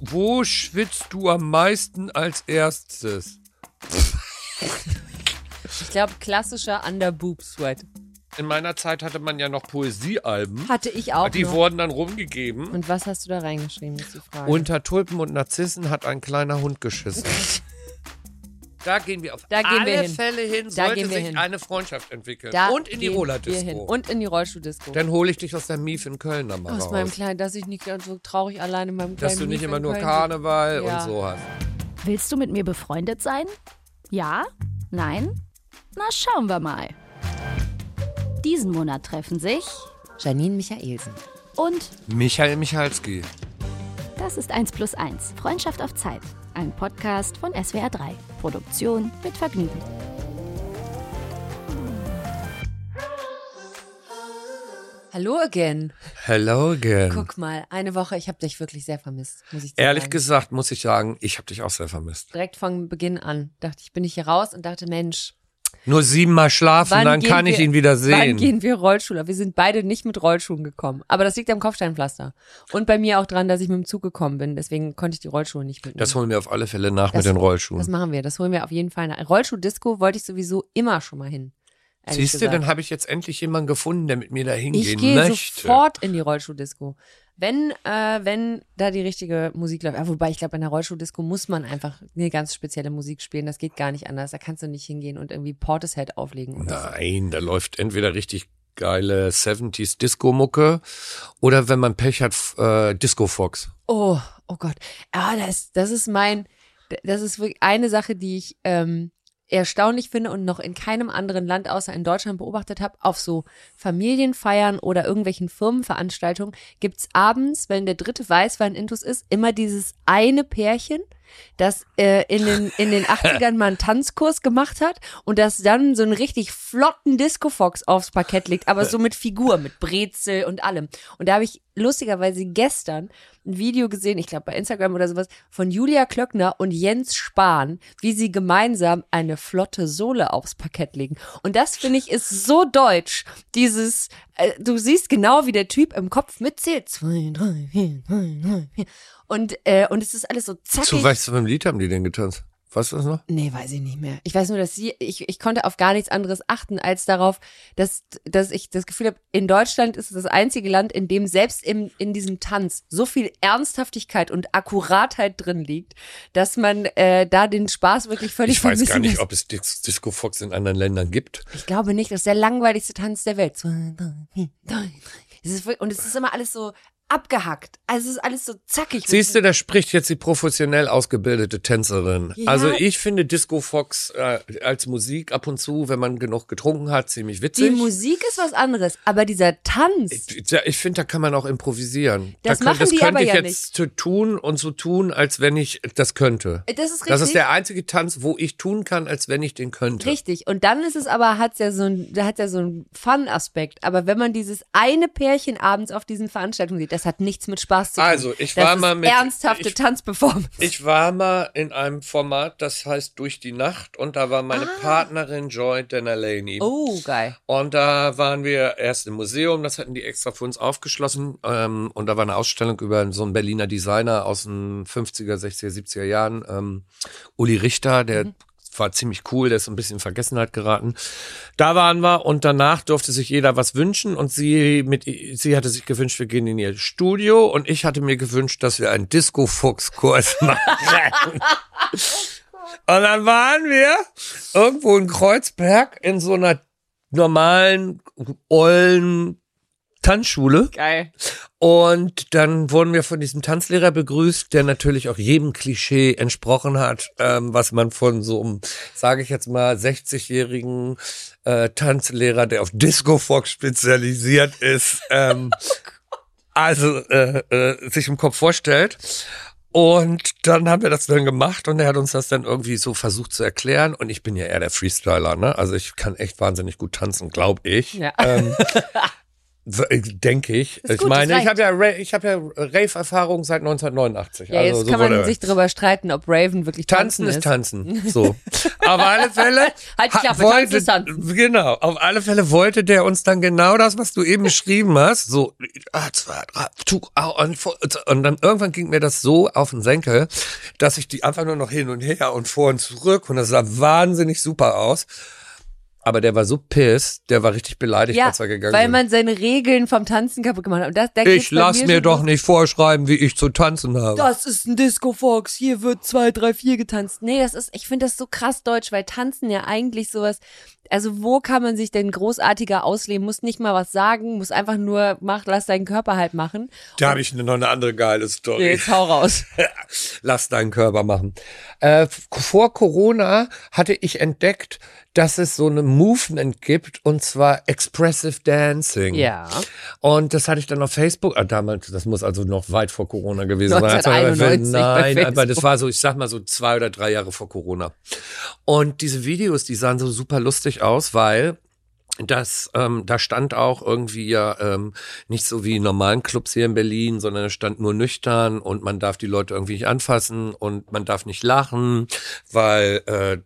Wo schwitzt du am meisten als erstes? Ich glaube, klassischer Under-Boob-Sweat. In meiner Zeit hatte man ja noch Poesiealben. Hatte ich auch Die noch. wurden dann rumgegeben. Und was hast du da reingeschrieben, ist die Frage. Unter Tulpen und Narzissen hat ein kleiner Hund geschissen. Da gehen wir auf Da gehen alle wir hin. Fälle hin, Da sollte gehen wir sich hin. eine Freundschaft entwickeln. Da und in die. Rollerdisco. Und in die Rollstuhl-Disco. Dann hole ich dich aus der Mief in Köln dann mal Aus raus. meinem kleinen, dass ich nicht ganz so traurig allein in meinem kleinen Dass du nicht Mief immer nur Köln Karneval Ja. und so hast. Willst du mit mir befreundet sein? Ja? Nein? Na, schauen wir mal. Diesen Monat treffen sich. Janine Michaelsen. und Michael Michalski. das ist 1 plus 1. Freundschaft auf Zeit. Ein Podcast von SWR 3. Produktion mit Vergnügen. Hallo again. Hello again. Guck mal, eine Woche, ich habe dich wirklich sehr vermisst, muss ich Ehrlich sagen. gesagt muss ich sagen, ich habe dich auch sehr vermisst. Direkt von Beginn an dachte ich, bin ich hier raus und dachte, Mensch, Nur siebenmal schlafen, wann dann kann ich wir, ihn wieder Wann sehen. gehen wir Rollschuh? Wir sind beide nicht mit Rollschuhen gekommen. Aber das liegt am Kopfsteinpflaster. Und bei mir auch dran, dass ich mit dem Zug gekommen bin. Deswegen konnte ich die Rollschuhe nicht mitnehmen. Das holen wir auf alle Fälle nach Das- mit den Rollschuhen. Das machen wir. Das holen wir auf jeden Fall. nach. Rollschuh-Disco wollte ich sowieso immer schon mal hin. Siehst du, dann habe ich jetzt endlich jemanden gefunden, der mit mir da Ich hingehen gehe möchte. sofort in die Rollschuh-Disco. Wenn, äh, wenn da die richtige Musik läuft. Ja, wobei, ich glaube, in der Rollschuh-Disco muss man einfach eine ganz spezielle Musik spielen. Das geht gar nicht anders. Da kannst du nicht hingehen und irgendwie Portishead auflegen. Oder so. Nein, da läuft entweder richtig geile 70s Disco-Mucke oder wenn man Pech hat, äh, Disco Fox. Oh, oh Gott. Ja, das, das ist mein, das ist wirklich eine Sache, die ich ähm, erstaunlich finde und noch in keinem anderen Land außer in Deutschland beobachtet habe. Auf so Familienfeiern oder irgendwelchen Firmenveranstaltungen gibt's abends, wenn der dritte Weißwein intus ist, immer dieses eine Pärchen, das äh, in, den, in den 80ern mal einen Tanzkurs gemacht hat und das dann so einen richtig flotten Disco-Fox aufs Parkett legt, aber so mit Figur, mit Brezel und allem. Und da habe ich lustigerweise gestern ein Video gesehen, ich glaube bei Instagram oder sowas, von Julia Klöckner und Jens Spahn, wie sie gemeinsam eine flotte Sohle aufs Parkett legen. Und das finde ich ist so deutsch. Dieses, äh, du siehst genau, wie der Typ im Kopf mitzählt. Zwei, drei, vier, drei, drei, vier. Und, äh, und es ist alles so zackig. Zu weißt du, beim Lied haben die denn getanzt? Weißt du das noch? Nee, weiß ich nicht mehr. Ich weiß nur, dass sie, ich, ich konnte auf gar nichts anderes achten, als darauf, dass, dass ich das Gefühl habe, in Deutschland ist es das einzige Land, in dem selbst im, in diesem Tanz so viel Ernsthaftigkeit und Akkuratheit drin liegt, dass man äh, da den Spaß wirklich völlig Ich weiß gar nicht, lässt. ob es Dis Disco Fox in anderen Ländern gibt. Ich glaube nicht, das ist der langweiligste Tanz der Welt. Es ist Und es ist immer alles so abgehackt. Also es ist alles so zackig. Siehst du, da spricht jetzt die professionell ausgebildete Tänzerin. Ja. Also ich finde Disco Fox äh, als Musik ab und zu, wenn man genug getrunken hat, ziemlich Die witzig. Musik ist was anderes, aber dieser Tanz. Ich, ja, ich finde, da kann man auch improvisieren. Das da machen das die könnte aber ich ja jetzt so tun und so tun, als wenn ich das könnte. Das ist richtig. Das ist der einzige Tanz, wo ich tun kann, als wenn ich den könnte. Richtig. Und dann ist es aber, hat's ja so ein, da hat ja so einen Fun-Aspekt. Aber wenn man dieses eine Pärchen abends auf diesen Veranstaltungen sieht, das hat nichts mit Spaß zu tun. Also, ich das war ist mal mit- ernsthafte ich- Tanzperformance. Ich war mal in einem Format, das heißt Durch die Nacht und da war meine Partnerin Joy Denalani. Ah. Oh, geil. Und da waren wir erst im Museum, das hatten die extra für uns aufgeschlossen. Ähm, und da war eine Ausstellung über so einen Berliner Designer aus den 50er, 60er, 70er Jahren. Ähm, Uli Richter, der Mhm. War ziemlich cool, der ist ein bisschen in Vergessenheit geraten. Da waren wir und danach durfte sich jeder was wünschen und sie mit sie hatte sich gewünscht, wir gehen in ihr Studio und ich hatte mir gewünscht, dass wir einen Disco-Fuchs-Kurs machen. Und dann waren wir irgendwo in Kreuzberg in so einer normalen, ollen Tanzschule. Geil. Und dann wurden wir von diesem Tanzlehrer begrüßt, der natürlich auch jedem Klischee entsprochen hat, ähm, was man von so einem, sage ich jetzt mal, 60-jährigen äh, Tanzlehrer, der auf Disco Fox spezialisiert ist, ähm, also äh, äh, sich im Kopf vorstellt. Und dann haben wir das dann gemacht und er hat uns das dann irgendwie so versucht zu erklären. Und ich bin ja eher der Freestyler, ne? Also ich kann echt wahnsinnig gut tanzen, glaube ich. Ja. Ähm, Denke ich. Ist Ich gut, meine, ich habe ja, ich habe ja Rave-Erfahrung seit 1989. Ja, also jetzt so kann man sich darüber streiten, ob Raven wirklich Tanzen tanzen, ist tanzen. So. Auf alle Fälle. Halt Klappe, wollte, tanzen ist tanzen. Genau. Auf alle Fälle wollte der uns dann genau das, was du eben beschrieben hast. So, ah, und dann irgendwann ging mir das so auf den Senkel, dass ich die einfach nur noch hin und her und vor und zurück und das sah wahnsinnig super aus. Aber der war so pissed, der war richtig beleidigt, Ja, als er gegangen weil ist. man seine Regeln vom Tanzen kaputt gemacht hat. Und das, da Ich lass mir schon doch nicht vorschreiben, wie ich zu tanzen habe. Das ist ein Disco Fox, hier wird zwei, drei, vier getanzt. Nee, das ist, ich finde das so krass deutsch, weil Tanzen ja eigentlich sowas, also wo kann man sich denn großartiger ausleben? Muss nicht mal was sagen, muss einfach nur, mach, lass deinen Körper halt machen. Da habe ich noch eine andere geile Story. Jetzt hau raus. Lass deinen Körper machen. Äh, vor Corona hatte ich entdeckt, dass es so eine Movement gibt und zwar Expressive Dancing. Ja. Und das hatte ich dann auf Facebook, ah, damals, das muss also noch weit vor Corona gewesen sein. 1991 bei Nein, aber das war so, ich sag mal so zwei oder drei Jahre vor Corona. Und diese Videos, die sahen so super lustig aus, weil das, ähm, da stand auch irgendwie ja ähm, nicht so wie in normalen Clubs hier in Berlin, sondern es stand nur nüchtern und man darf die Leute irgendwie nicht anfassen und man darf nicht lachen, weil äh,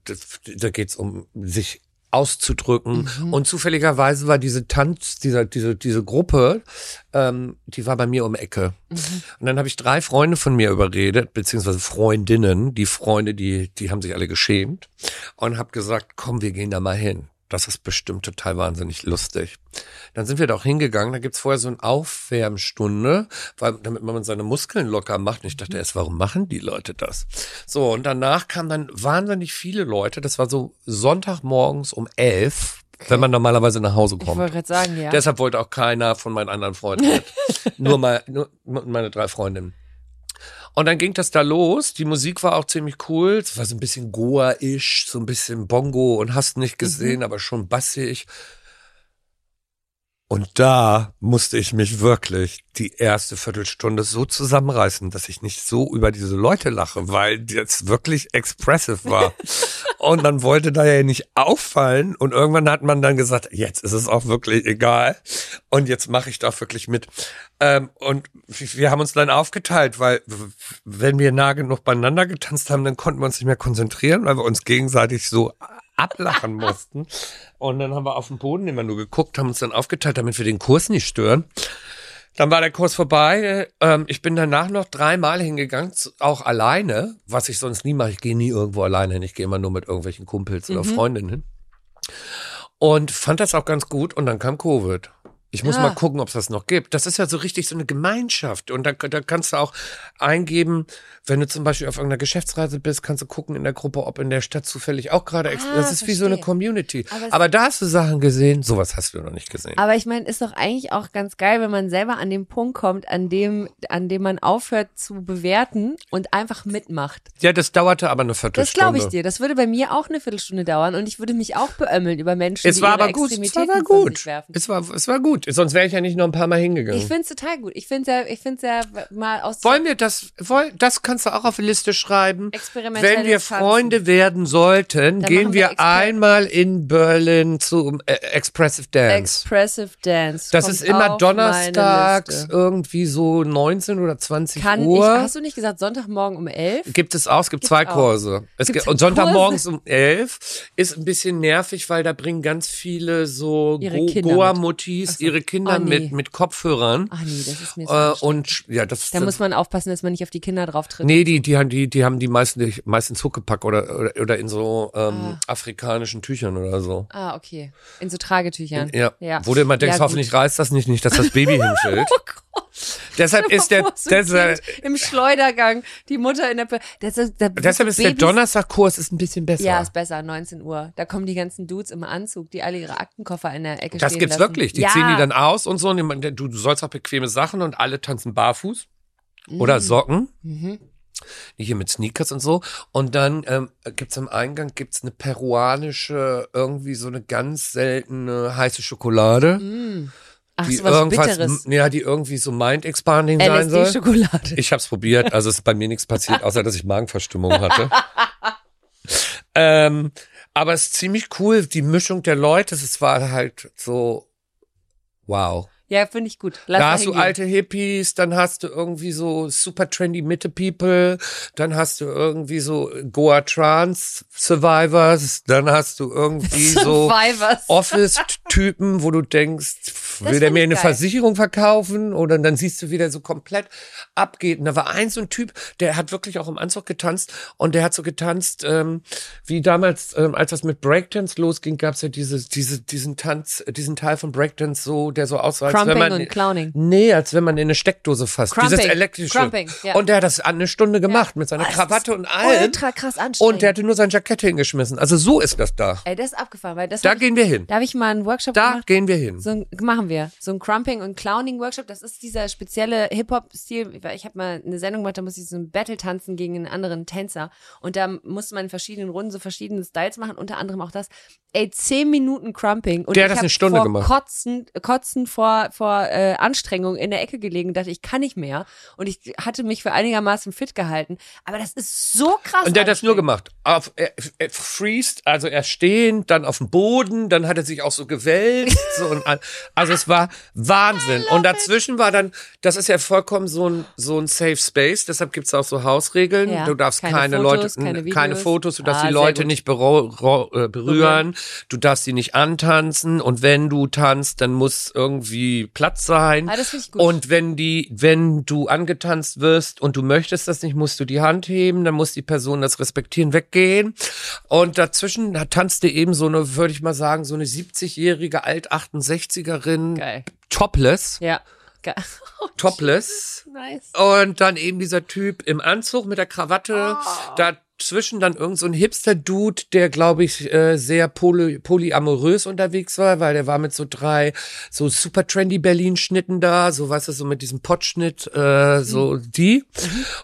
da geht's um sich auszudrücken. Und zufälligerweise war diese Tanz, dieser, diese, diese Gruppe, ähm, die war bei mir um Ecke. Und dann habe ich drei Freunde von mir überredet, beziehungsweise Freundinnen. Die Freunde, die, die haben sich alle geschämt und habe gesagt, komm, wir gehen da mal hin. Das ist bestimmt total wahnsinnig lustig. Dann sind wir da auch hingegangen. Da gibt's vorher so eine Aufwärmstunde, weil, damit man seine Muskeln locker macht. Und ich dachte erst, warum machen die Leute das? So, und danach kamen dann wahnsinnig viele Leute. Das war so Sonntagmorgens um elf, wenn man normalerweise nach Hause Ich kommt. wollte gerade sagen, ja. Deshalb wollte auch keiner von meinen anderen Freunden mit. nur, mal, nur meine drei Freundinnen. Und dann ging das da los. Die Musik war auch ziemlich cool. Es war so ein bisschen Goa-isch, so ein bisschen Bongo und hast nicht gesehen, aber schon bassig. Und da musste ich mich wirklich die erste Viertelstunde so zusammenreißen, dass ich nicht so über diese Leute lache, weil das wirklich expressive war. und dann wollte da ja nicht auffallen und irgendwann hat man dann gesagt, jetzt ist es auch wirklich egal und jetzt mache ich doch wirklich mit. Ähm, und wir haben uns dann aufgeteilt, weil wenn wir nah genug beieinander getanzt haben, dann konnten wir uns nicht mehr konzentrieren, weil wir uns gegenseitig so ablachen mussten. Und dann haben wir auf dem Boden immer nur geguckt, haben uns dann aufgeteilt, damit wir den Kurs nicht stören. Dann war der Kurs vorbei. Ähm, ich bin danach noch dreimal hingegangen, auch alleine, was ich sonst nie mache. Ich gehe nie irgendwo alleine hin. Ich gehe immer nur mit irgendwelchen Kumpels oder Freundinnen hin. Und fand das auch ganz gut. Und dann kam Covid. Ich muss Ah. mal gucken, ob es das noch gibt. Das ist ja so richtig so eine Gemeinschaft. Und da, da kannst du auch eingeben, wenn du zum Beispiel auf irgendeiner Geschäftsreise bist, kannst du gucken in der Gruppe, ob in der Stadt zufällig auch gerade. Ah, das ist wie so eine verstehe. Community. Aber Aber, da hast du Sachen gesehen. Sowas hast du noch nicht gesehen. Aber ich meine, ist doch eigentlich auch ganz geil, wenn man selber an den Punkt kommt, an dem, an dem man aufhört zu bewerten und einfach mitmacht. Ja, das dauerte aber eine Das Viertelstunde. glaube ich dir. Das würde bei mir auch eine Viertelstunde dauern und ich würde mich auch beömmeln über Menschen, Es die war aber gut. Es war, gut. Es war, es war gut. Sonst wäre ich ja nicht noch ein paar Mal hingegangen. Ich finde es total gut. Ich finde es ja, ich finde ja mal aus Wollen wir das, woll, das kannst du auch auf die Liste schreiben. Experimentelles Wenn wir Tanzen. Freunde werden sollten, Dann gehen wir wir einmal in Berlin zum äh, Expressive Dance. Expressive Dance. das kommt ist immer donnerstags irgendwie so 19 oder 20 Kann ich, Uhr. hast du nicht gesagt Sonntagmorgen um elf? Gibt es auch, es gibt Gibt's zwei auch. Kurse. Es gibt, und Sonntagmorgens um elf ist ein bisschen nervig, weil da bringen ganz viele so Ihre Go Kinder mit. Goa-Muttis Ach so. Ihre Kinder Oh, nee. mit, mit Kopfhörern. Ach nee, das ist mir so Äh, und ja, das Da muss man aufpassen, dass man nicht auf die Kinder drauf tritt. Nee, die, die haben die, die haben die meisten die meistens Huckepack oder, oder, oder in so ähm, afrikanischen Tüchern oder so. Ah, okay. In so Tragetüchern. Ja. ja. Wo du immer denkst, Ja, hoffentlich reißt das nicht, nicht, dass das Baby hinfällt. Oh Gott. Deshalb ist der, deshalb, Im Schleudergang, die Mutter in der. Das ist, da deshalb ist der Babys- Donnerstagkurs ist ein bisschen besser. Ja, ist besser, 19 Uhr. Da kommen die ganzen Dudes im Anzug, die alle ihre Aktenkoffer in der Ecke das stehen gibt's lassen. wirklich. Die ja. ziehen die dann aus und so. Und die- du, du sollst auch bequeme Sachen und alle tanzen barfuß Mhm. oder Socken. Die hier mit Sneakers und so. Und dann ähm, gibt's am Eingang gibt's eine peruanische, irgendwie so eine ganz seltene heiße Schokolade. Ach, die so was irgendwas, Bitteres. ja, die irgendwie so mind-expanding sein soll. LSD-Schokolade. Ich hab's probiert, also ist bei mir nichts passiert, außer dass ich Magenverstimmung hatte. ähm, aber es ist ziemlich cool, die Mischung der Leute, es war halt so, wow. Ja, finde ich gut. Lass da hast du alte Hippies, dann hast du irgendwie so super trendy Mitte People, dann hast du irgendwie so Goa Trance Survivors, dann hast du irgendwie so. Office-Typen, wo du denkst, will der mir eine geil. Versicherung verkaufen? Oder dann siehst du, wie der so komplett abgeht. Und da war ein so ein Typ, der hat wirklich auch im Anzug getanzt und der hat so getanzt, ähm, wie damals, ähm, als das mit Breakdance losging, gab's ja diese, diese, diesen Tanz, diesen Teil von Breakdance so, der so aussah, als wenn Crumping man, und Clowning. Nee, als wenn man in eine Steckdose fasst. Dieses Crumping. elektrische. Crumping, ja. Und der hat das eine Stunde gemacht mit seiner Oh, Krawatte und allem. Ultra krass anstrengend. Und der hatte nur sein Jackett hingeschmissen. Also so ist das da. Ey, das ist abgefahren, weil das Da ich, gehen wir hin. da habe ich mal einen Workshop Da gemacht. gehen wir hin. So ein, machen wir. So ein Crumping und Clowning Workshop. Das ist dieser spezielle Hip-Hop-Stil. Ich habe mal eine Sendung gemacht, da musste ich so ein Battle tanzen gegen einen anderen Tänzer. Und da musste man in verschiedenen Runden so verschiedene Styles machen, unter anderem auch das. Ey, zehn Minuten Crumping. Und Der hat das eine Stunde vor gemacht. Kotzen, Kotzen vor, vor äh, Anstrengung in der Ecke gelegen und dachte, ich kann nicht mehr. Und ich hatte mich für einigermaßen fit gehalten. Aber das ist so krass. Und der hat das nur gemacht. Auf, er, er freest, also er stehend, dann auf dem Boden, dann hat er sich auch so gewälzt. so und, also es war Wahnsinn. Und dazwischen war dann, das ist ja vollkommen so ein, so ein Safe Space, deshalb gibt's auch so Hausregeln. Ja, Du darfst keine keine, Fotos, Leute, keine keine. Fotos, du darfst Ah, die Leute nicht äh, berühren, du darfst sie nicht antanzen und wenn du tanzt, dann muss irgendwie Platz sein. Ah. Und wenn die, wenn du angetanzt wirst und du möchtest das nicht, musst du die Hand heben, dann muss die Person das respektieren, weggehen. Und dazwischen tanzte eben so eine, würde ich mal sagen, so eine 70-jährige Alt-68erin, Geil. topless, Ja. Geil. Oh, topless. nice. Und dann eben dieser Typ im Anzug mit der Krawatte. Dazwischen dann irgend so ein Hipster-Dude, der, glaube ich, äh, sehr poly polyamorös unterwegs war, weil der war mit so drei so super trendy Berlin-Schnitten da, so weißt du, so mit diesem Potschnitt, äh, so die.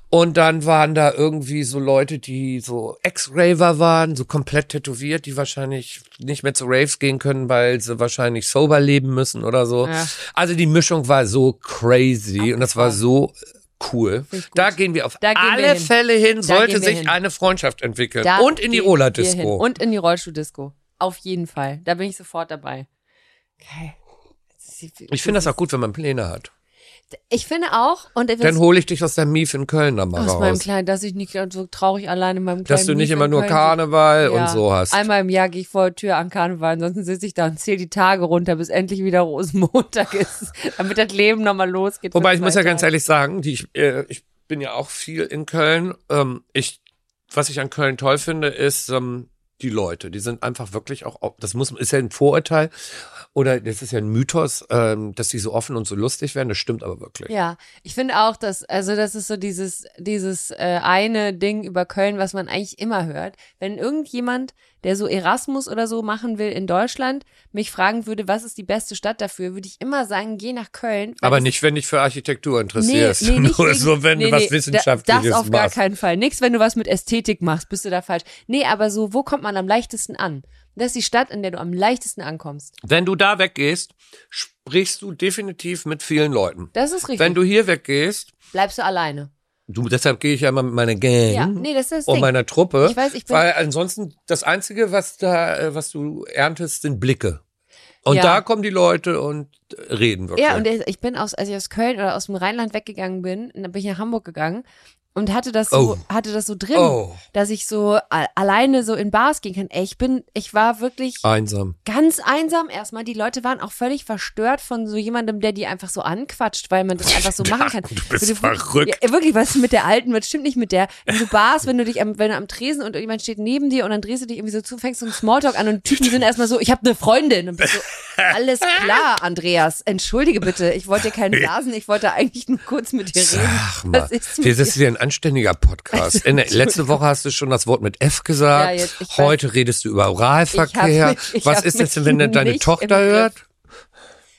Und dann waren da irgendwie so Leute, die so Ex-Raver waren, so komplett tätowiert, die wahrscheinlich nicht mehr zu Raves gehen können, weil sie wahrscheinlich sober leben müssen oder so. Ja. Also die Mischung war so crazy und das war so cool. Da gehen wir auf Da wir alle hin. Fälle hin, Da sollte wir sich hin. eine Freundschaft entwickeln. Da und in die wir. Rollerdisco. Und in die Rollstuhl-Disco. Auf jeden Fall. Da bin ich sofort dabei. Okay. Ich finde das auch gut, wenn man Pläne hat. Ich finde auch, und Dann hole ich dich aus der Mief in Köln dann mal aus meinem raus. kleinen, dass ich nicht so traurig allein in meinem kleinen Dass du nicht Mief immer nur Köln Karneval sitze. und so hast. Einmal im Jahr gehe ich vor der Tür an Karneval, ansonsten sitze ich da und zähle die Tage runter, bis endlich wieder Rosenmontag ist, damit das Leben nochmal losgeht. Wobei ich muss ja ganz Tage. ehrlich sagen, die, ich, äh, ich bin ja auch viel in Köln. Ähm, ich, was ich an Köln toll finde, ist ähm, die Leute. Die sind einfach wirklich auch, das muss, ist ja ein Vorurteil oder das ist ja ein Mythos, ähm, dass die so offen und so lustig werden. Das stimmt aber wirklich. Ja, ich finde auch, dass, also das ist so dieses, dieses äh, eine Ding über Köln, was man eigentlich immer hört. Wenn irgendjemand, der so Erasmus oder so machen will in Deutschland, mich fragen würde, was ist die beste Stadt dafür, würde ich immer sagen, geh nach Köln. Aber nicht, wenn dich für Architektur interessierst. Nee, nee, nicht Nur so, wenn nee, du was nee, Wissenschaftliches Das auf gar machst. keinen Fall. Nix, wenn du was mit Ästhetik machst, bist du da falsch. Nee, aber so, wo kommt man am leichtesten an? Das ist die Stadt, in der du am leichtesten ankommst. Wenn du da weggehst, sprichst du definitiv mit vielen Leuten. Das ist richtig. Wenn du hier weggehst, Bleibst du alleine. Du, deshalb gehe ich ja immer mit meiner Gang Ja, nee, das ist das und Ding. meiner Truppe. Ich weiß, ich bin- weil ansonsten das Einzige, was da, äh, was du erntest, sind Blicke. Und Ja. da kommen die Leute und reden wirklich. Ja, und ich bin aus, als ich aus Köln oder aus dem Rheinland weggegangen bin, dann bin ich nach Hamburg gegangen und hatte das so, Oh. hatte das so drin, Oh. dass ich so alleine so in Bars gehen kann. Ey, ich bin, ich war wirklich Einsam. ganz einsam erstmal. Die Leute waren auch völlig verstört von so jemandem, der die einfach so anquatscht, weil man das einfach so machen kann. Du bist wirklich- verrückt. Ja, wirklich, was mit der Alten? Was stimmt nicht mit der? In so Bars, wenn du dich am, wenn du am Tresen und jemand steht neben dir und dann drehst du dich irgendwie so zu, fängst so einen Smalltalk an und Typen sind erstmal so, ich habe eine Freundin. Und bist so, alles klar, Andreas. Entschuldige bitte, ich wollte dir keinen blasen, ich wollte eigentlich nur kurz mit dir reden. Ach mal, Was ist mit das ist dir? ja ein anständiger Podcast. In der, letzte Woche hast du schon das Wort mit F gesagt. Ja, jetzt- ich weiß- Heute redest du über Oralverkehr. Mich- ich Was ist mich wenn deine Tochter hört?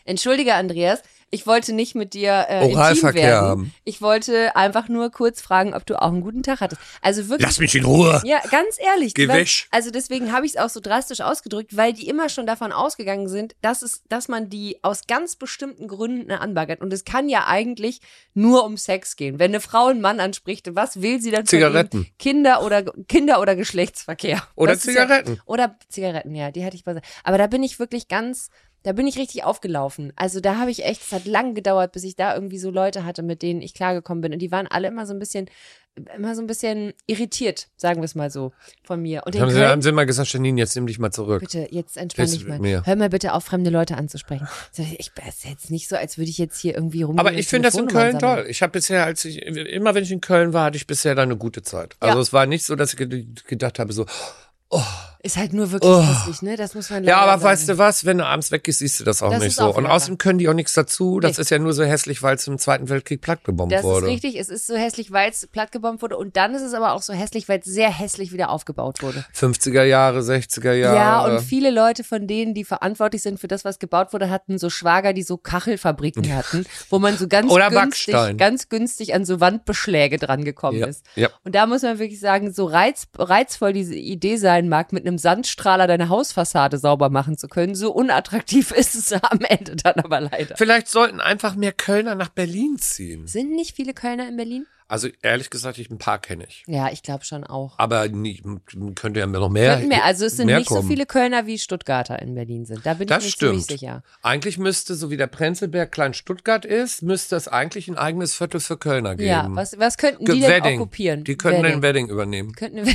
Entschuldige, Andreas. Ich wollte nicht mit dir äh, Oralverkehr werden. haben. Ich wollte einfach nur kurz fragen, ob du auch einen guten Tag hattest. Also wirklich. Lass mich in Ruhe. Ja, ganz ehrlich. Geh weil, weg. Also deswegen habe ich es auch so drastisch ausgedrückt, weil die immer schon davon ausgegangen sind, dass es, dass man die aus ganz bestimmten Gründen anbaggert. Und es kann ja eigentlich nur um Sex gehen. Wenn eine Frau einen Mann anspricht, was will sie dann Zigaretten. Kinder oder Kinder oder Geschlechtsverkehr. Oder Das Zigaretten. Ja, oder Zigaretten, ja, die hätte ich beiseite. Aber da bin ich wirklich ganz Da bin ich richtig aufgelaufen. Also da habe ich echt, es hat lang gedauert, bis ich da irgendwie so Leute hatte, mit denen ich klargekommen bin. Und die waren alle immer so ein bisschen, immer so ein bisschen irritiert, sagen wir es mal so, von mir. Und Haben sie, haben sie mal gesagt, Janine, jetzt nimm dich mal zurück. Bitte, jetzt entspann dich mal. mir. Hör mal bitte auf, fremde Leute anzusprechen. Ich es ist jetzt nicht so, als würde ich jetzt hier irgendwie rum. Aber ich finde das in Köln toll. Ich habe bisher, als ich immer wenn ich in Köln war, hatte ich bisher da eine gute Zeit. Also Ja. es war nicht so, dass ich ge- gedacht habe, so, Ist halt nur wirklich Oh. hässlich, ne? Das muss man ja, aber sagen. weißt du was, wenn du abends weggehst, siehst du das auch Das nicht so. auch Und außerdem können die auch nichts dazu. Das Nee. ist ja nur so hässlich, weil es im Zweiten Weltkrieg plattgebombt Das wurde. ist richtig. Es ist so hässlich, weil es plattgebombt wurde. Und dann ist es aber auch so hässlich, weil es sehr hässlich wieder aufgebaut wurde. 50er Jahre, 60er Jahre. Ja, und viele Leute von denen, die verantwortlich sind für das, was gebaut wurde, hatten so Schwager, die so Kachelfabriken hatten, wo man so ganz Oder günstig, Backstein. ganz günstig an so Wandbeschläge dran gekommen Ja, ist. ja. Und da muss man wirklich sagen, so reiz, reizvoll diese Idee sein mag, mit einem Sandstrahler deine Hausfassade sauber machen zu können, so unattraktiv ist es am Ende dann aber leider. Vielleicht sollten einfach mehr Kölner nach Berlin ziehen. Sind nicht viele Kölner in Berlin? Also ehrlich gesagt, ich ein paar kenne ich. Ja, ich glaube schon auch. Aber nie, könnte ja noch mehr. Könnten mehr. Also es sind nicht so kommen. viele Kölner wie Stuttgarter in Berlin sind. Da bin Das ich mir stimmt. ziemlich sicher. Eigentlich müsste, so wie der Prenzlberg Klein Stuttgart ist, müsste es eigentlich ein eigenes Viertel für Kölner geben. Ja, was, was könnten die denn Wedding. okkupieren? Die könnten Wedding. den Wedding übernehmen. Könnten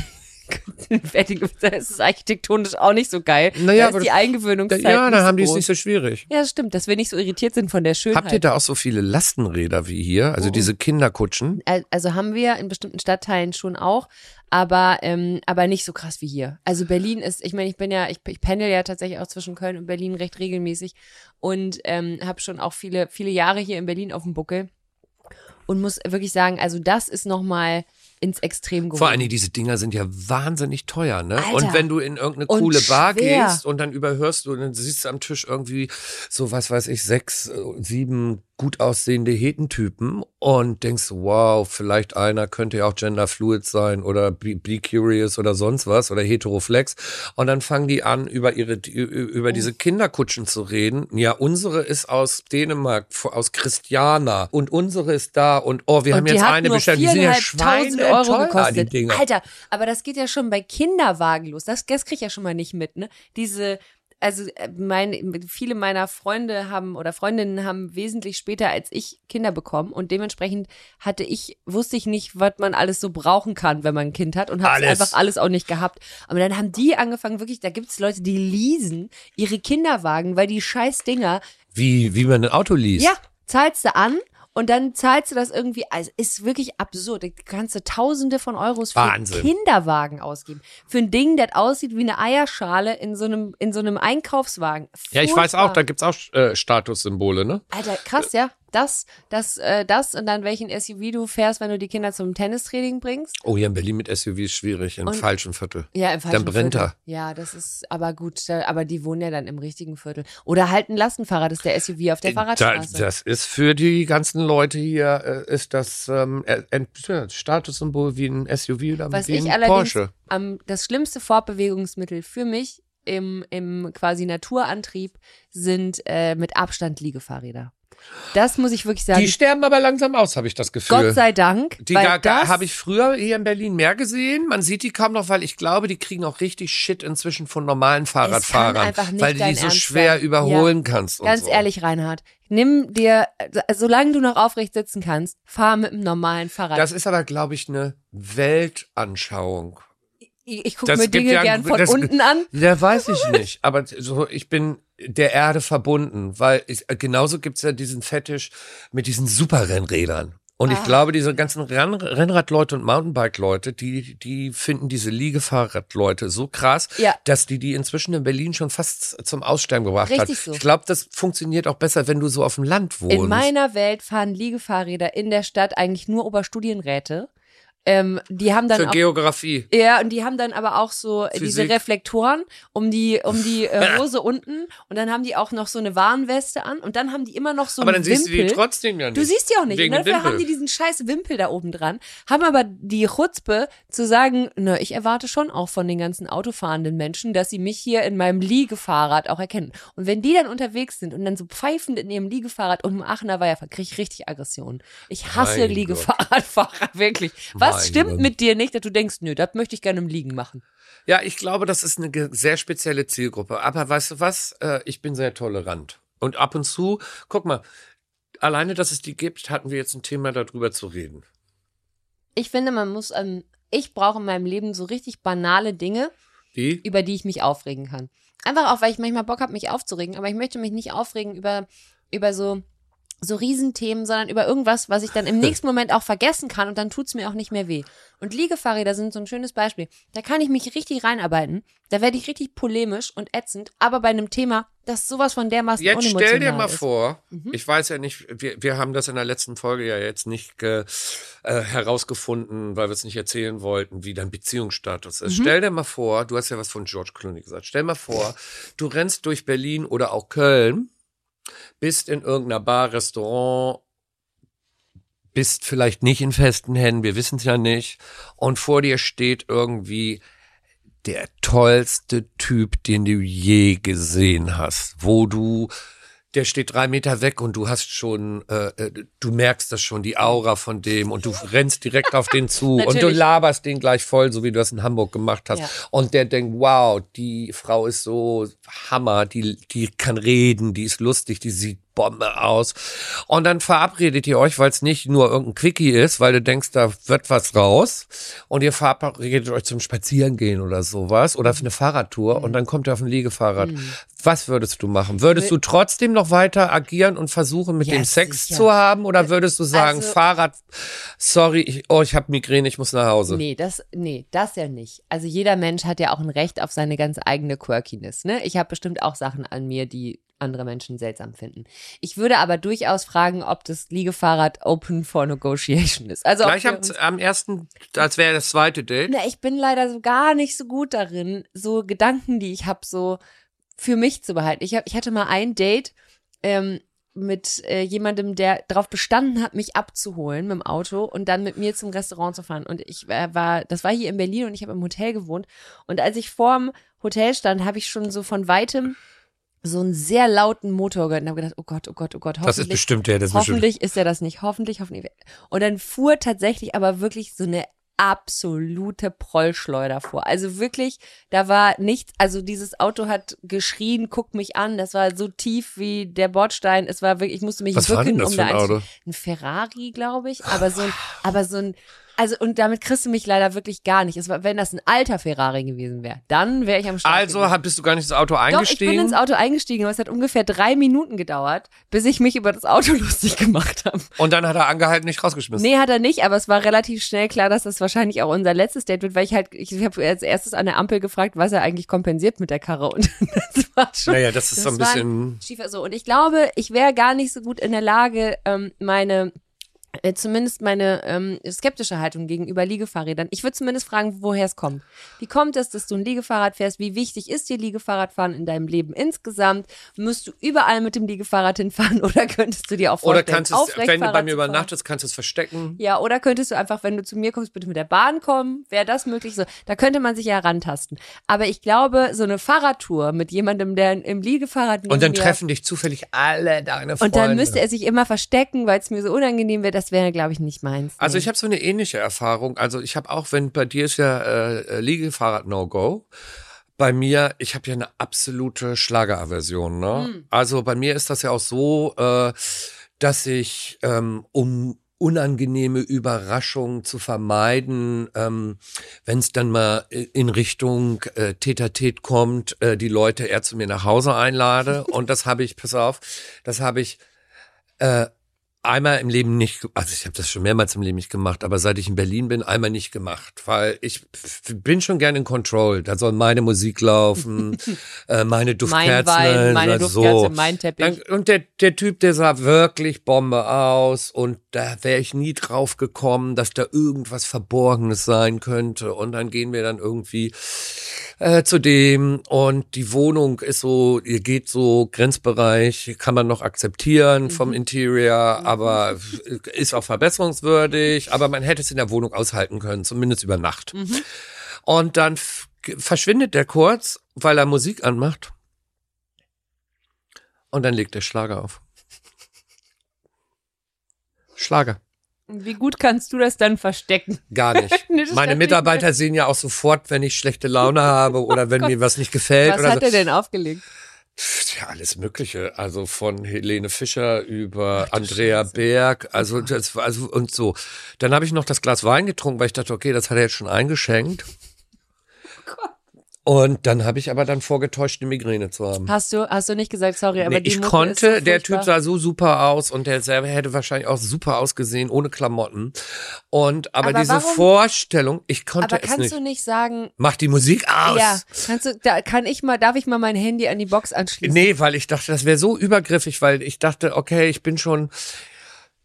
das ist architektonisch auch nicht so geil. Naja, da aber die Eingewöhnungszeit Ja, dann so haben die es nicht so schwierig. Ja, stimmt, dass wir nicht so irritiert sind von der Schönheit. Habt ihr da auch so viele Lastenräder wie hier? Oh. Also diese Kinderkutschen? Al- Also haben wir in bestimmten Stadtteilen schon auch, aber ähm, aber nicht so krass wie hier. Also Berlin ist, ich meine, ich bin ja, ich, ich pendel ja tatsächlich auch zwischen Köln und Berlin recht regelmäßig und ähm, habe schon auch viele viele Jahre hier in Berlin auf dem Buckel und muss wirklich sagen, also das ist noch mal ins Extrem geworden. Vor allen Dingen, diese Dinger sind ja wahnsinnig teuer, ne? Alter. Und wenn du in irgendeine Und coole Bar schwer. gehst und dann überhörst du und dann siehst du am Tisch irgendwie so, was weiß ich, sechs, äh, sieben gut aussehende Hetentypen und denkst, wow, vielleicht einer könnte ja auch genderfluid sein oder be, be curious oder sonst was oder heteroflex. Und dann fangen die an, über ihre, über diese Kinderkutschen zu reden. Ja, unsere ist aus Dänemark, aus Christiana und unsere ist da und oh, wir und haben jetzt eine bestellt. Die sind ja 4.500 Euro gekostet. die Dinger. Alter, aber das geht ja schon bei Kinderwagen los. Das, das krieg ich ja schon mal nicht mit, ne? Diese, also äh, mein, viele meiner Freunde haben oder Freundinnen haben wesentlich später als ich Kinder bekommen und dementsprechend hatte ich, wusste ich nicht, was man alles so brauchen kann, wenn man ein Kind hat und habe einfach alles auch nicht gehabt. Aber dann haben die angefangen, wirklich, da gibt es Leute, die leasen ihre Kinderwagen, weil die scheiß Dinger Wie, wie man ein Auto liest. ja, zahlst du an und dann zahlst du das irgendwie, also ist wirklich absurd. Da kannst du Tausende von Euros für Wahnsinn. Kinderwagen ausgeben. Für ein Ding, das aussieht wie eine Eierschale in so einem, in so einem Einkaufswagen. Ja, ich weiß auch, Furchtbar. da gibt's auch äh, Statussymbole, ne? Alter, krass, ja. Das, das, äh, das und dann welchen SUV du fährst, wenn du die Kinder zum Tennistraining bringst. Oh, hier in Berlin mit SUV ist schwierig, im Und- falschen Viertel. Ja, im falschen Dann brennt Viertel. er. Ja, das ist aber gut. da- Aber die wohnen ja dann im richtigen Viertel. Oder halt ein Lastenfahrrad, das ist der SUV auf der Äh, Da, Fahrradstraße. das ist für die ganzen Leute hier, äh, ist das ähm, äh, ein ja, Statussymbol wie ein SUV oder Was wie ich ein allerdings Porsche. am das schlimmste Fortbewegungsmittel für mich im, im quasi Naturantrieb sind äh, mit Abstand Liegefahrräder. Das muss ich wirklich sagen. Die sterben aber langsam aus, habe ich das Gefühl. Gott sei Dank. Die habe ich früher hier in Berlin mehr gesehen. Man sieht die kaum noch, weil ich glaube, die kriegen auch richtig Shit inzwischen von normalen Fahrradfahrern, weil du die so Ernst schwer sein. überholen kannst. Und Ganz so. ehrlich, Reinhard, nimm dir, solange du noch aufrecht sitzen kannst, fahr mit einem normalen Fahrrad. Das ist aber, glaube ich, eine Weltanschauung. ich ich gucke mir Dinge ja- gern von das- unten an. Ja, weiß ich nicht. Aber so, ich bin der Erde verbunden, weil ich, äh, genauso gibt's ja diesen Fetisch mit diesen Superrennrädern. Und ich Ah. glaube, diese ganzen Renn Rennradleute und Mountainbike-Leute, die, die finden diese Liegefahrradleute so krass, Ja. dass die die inzwischen in Berlin schon fast zum Aussterben gebracht hat. Richtig so. Ich glaube, das funktioniert auch besser, wenn du so auf dem Land wohnst. In meiner Welt fahren Liegefahrräder in der Stadt eigentlich nur Oberstudienräte. Ähm, die haben dann Für auch Geografie. Ja, und die haben dann aber auch so diese Physik. Reflektoren um die um die äh, Hose unten und dann haben die auch noch so eine Warnweste an und dann haben die immer noch so Aber einen dann siehst du die trotzdem ja nicht. Du siehst die auch nicht. Wegen und dafür haben Wimpel. die diesen scheiß Wimpel da oben dran, haben aber die Chutzpe zu sagen, na, ich erwarte schon auch von den ganzen autofahrenden Menschen, dass sie mich hier in meinem Liegefahrrad auch erkennen. Und wenn die dann unterwegs sind und dann so pfeifend in ihrem Liegefahrrad um den Aachener Weiher kriege ich richtig Aggression. Ich hasse Mein Liegefahrradfahrer, wirklich. Was Was stimmt mit dir nicht, dass du denkst, nö, das möchte ich gerne im Liegen machen? Ja, ich glaube, das ist eine sehr spezielle Zielgruppe. Aber weißt du was? Äh, ich bin sehr tolerant. Und ab und zu, guck mal, alleine, dass es die gibt, hatten wir jetzt ein Thema darüber zu reden. Ich finde, man muss, ähm, ich brauche in meinem Leben so richtig banale Dinge, Wie? über die ich mich aufregen kann. Einfach auch, weil ich manchmal Bock habe, mich aufzuregen, aber ich möchte mich nicht aufregen über, über so, so Riesenthemen, sondern über irgendwas, was ich dann im nächsten Moment auch vergessen kann und dann tut's mir auch nicht mehr weh. Und Liegefahrräder sind so ein schönes Beispiel. Da kann ich mich richtig reinarbeiten, da werde ich richtig polemisch und ätzend, aber bei einem Thema, das sowas von dermaßen Jetzt stell dir mal ist. vor, Mhm. ich weiß ja nicht, wir, wir haben das in der letzten Folge ja jetzt nicht äh, herausgefunden, weil wir es nicht erzählen wollten, wie dein Beziehungsstatus Mhm. ist. Stell dir mal vor, du hast ja was von George Clooney gesagt. Stell mal vor, du rennst durch Berlin oder auch Köln, bist in irgendeiner Bar, Restaurant, bist vielleicht nicht in festen Händen, wir wissen es ja nicht, und vor dir steht irgendwie der tollste Typ, den du je gesehen hast, wo du, der steht drei Meter weg und du hast schon, äh, äh, du merkst das schon, die Aura von dem und du rennst direkt auf den zu und du laberst den gleich voll, so wie du das in Hamburg gemacht hast. Ja. Und der denkt, wow, die Frau ist so Hammer, die, die kann reden, die ist lustig, die sieht Bombe aus. Und dann verabredet ihr euch, weil es nicht nur irgendein Quickie ist, weil du denkst, da wird was raus. Und ihr verabredet euch zum Spazierengehen oder sowas oder für eine Fahrradtour und dann kommt ihr auf ein Liegefahrrad. Was würdest du machen? Würdest du trotzdem noch weiter agieren und versuchen, mit Ja, dem Sex sicher. zu haben? Oder würdest du sagen, Also- Fahrrad, sorry, ich, oh, ich habe Migräne, ich muss nach Hause? Nee, das, nee, das ja nicht. Also jeder Mensch hat ja auch ein Recht auf seine ganz eigene Quirkiness. Ne? Ich habe bestimmt auch Sachen an mir, die andere Menschen seltsam finden. Ich würde aber durchaus fragen, ob das Liegefahrrad open for negotiation ist. Also Gleich am, am ersten, als wäre das zweite Date. Na, ich bin leider so gar nicht so gut darin, so Gedanken, die ich habe, so für mich zu behalten. Ich, hab, ich hatte mal ein Date ähm, mit äh, jemandem, der darauf bestanden hat, mich abzuholen mit dem Auto und dann mit mir zum Restaurant zu fahren. Und ich äh, war, das war hier in Berlin und ich habe im Hotel gewohnt. Und als ich vorm Hotel stand, habe ich schon so von weitem so einen sehr lauten Motor gehört und habe gedacht, oh Gott, oh Gott, oh Gott, Das ist hoffentlich bestimmt der, das ist bestimmt. Hoffentlich ist er das nicht. Hoffentlich, hoffentlich. Und dann fuhr tatsächlich aber wirklich so eine absolute Prollschleuder vor. Also wirklich, da war nichts, also dieses Auto hat geschrien, guck mich an, das war so tief wie der Bordstein, es war wirklich, ich musste mich Was war bücken, denn das um ein da Auto? Ein Ferrari, glaube ich, aber so ein, aber so ein, also und damit kriegst du mich leider wirklich gar nicht. Es war, wenn das ein alter Ferrari gewesen wäre, dann wäre ich am Start. Also gewesen. bist du gar nicht ins Auto Doch, ich bin eingestiegen? ins Auto eingestiegen, aber es hat ungefähr drei Minuten gedauert, bis ich mich über das Auto lustig gemacht habe. und dann hat er angehalten, nicht rausgeschmissen. Nee, hat er nicht, aber es war relativ schnell klar, dass das wahrscheinlich auch unser letztes Date wird, weil ich halt, ich habe als erstes an der Ampel gefragt, was er eigentlich kompensiert mit der Karre und das war schon. Naja, das ist so ein bisschen. schiefer so. Und ich glaube, ich wäre gar nicht so gut in der Lage, ähm, meine zumindest meine ähm, skeptische Haltung gegenüber Liegefahrrädern. Ich würde zumindest fragen, woher es kommt. Wie kommt es, dass du ein Liegefahrrad fährst? Wie wichtig ist dir Liegefahrradfahren in deinem Leben insgesamt? Müsst du überall mit dem Liegefahrrad hinfahren oder könntest du dir auch Oder vorstellen, kannst du es, wenn du bei Fahrrad mir übernachtest, kannst du es verstecken. Ja, oder könntest du einfach, wenn du zu mir kommst, bitte mit der Bahn kommen? Wäre das möglich? So, da könnte man sich ja rantasten. Aber ich glaube, so eine Fahrradtour mit jemandem, der im Liegefahrrad Und dann treffen dich zufällig alle deine Freunde. und dann müsste er sich immer verstecken, weil es mir so unangenehm wäre. Das wäre, glaube ich, nicht meins. Also Nee. ich habe so eine ähnliche Erfahrung. Also ich habe auch, wenn bei dir ist ja äh, äh, Liegefahrrad No-Go. Bei mir, ich habe ja eine absolute Schlageraversion. Ne? Hm. Also bei mir ist das ja auch so, äh, dass ich, ähm, um unangenehme Überraschungen zu vermeiden, ähm, wenn es dann mal in Richtung äh, Tetatet kommt, äh, die Leute eher zu mir nach Hause einlade. Und das habe ich, pass auf, das habe ich äh, einmal im Leben nicht, also ich habe das schon mehrmals im Leben nicht gemacht, aber seit ich in Berlin bin, einmal nicht gemacht, weil ich bin schon gerne in Control. Da soll meine Musik laufen, äh, meine mein Duftkerzen, Wein, meine Duftkerze, so. mein Teppich. Dann, und der, der Typ, der sah wirklich Bombe aus und da wäre ich nie drauf gekommen, dass da irgendwas Verborgenes sein könnte. Und dann gehen wir dann irgendwie äh, zu dem und die Wohnung ist so, ihr geht so Grenzbereich, kann man noch akzeptieren vom Interior, aber ist auch verbesserungswürdig, aber man hätte es in der Wohnung aushalten können, zumindest über Nacht. Und dann verschwindet der kurz, weil er Musik anmacht. Und dann legt der Schlager auf. Schlager. Wie gut kannst du das dann verstecken? Gar nicht. Nee, Meine Mitarbeiter sehen ja auch sofort, wenn ich schlechte Laune habe oder wenn mir was nicht gefällt. Was hat so. er denn aufgelegt? Ja, alles Mögliche. Also von Helene Fischer über Andrea Berg, also das war also und so. Dann habe ich noch das Glas Wein getrunken, weil ich dachte, okay, das hat er jetzt schon eingeschenkt. Und dann habe ich aber dann vorgetäuscht, eine Migräne zu haben. Hast du, hast du nicht gesagt, sorry, aber Nee, die ich Mucke konnte, so der Typ sah so super aus und der selber hätte wahrscheinlich auch super ausgesehen, ohne Klamotten. Und aber, Aber diese warum- Vorstellung, ich konnte Aber es kannst nicht. du nicht sagen, Mach die Musik aus. ja, kannst du, da kann ich mal, darf ich mal mein Handy an die Box anschließen? Nee, weil ich dachte, das wäre so übergriffig, weil ich dachte, okay, ich bin schon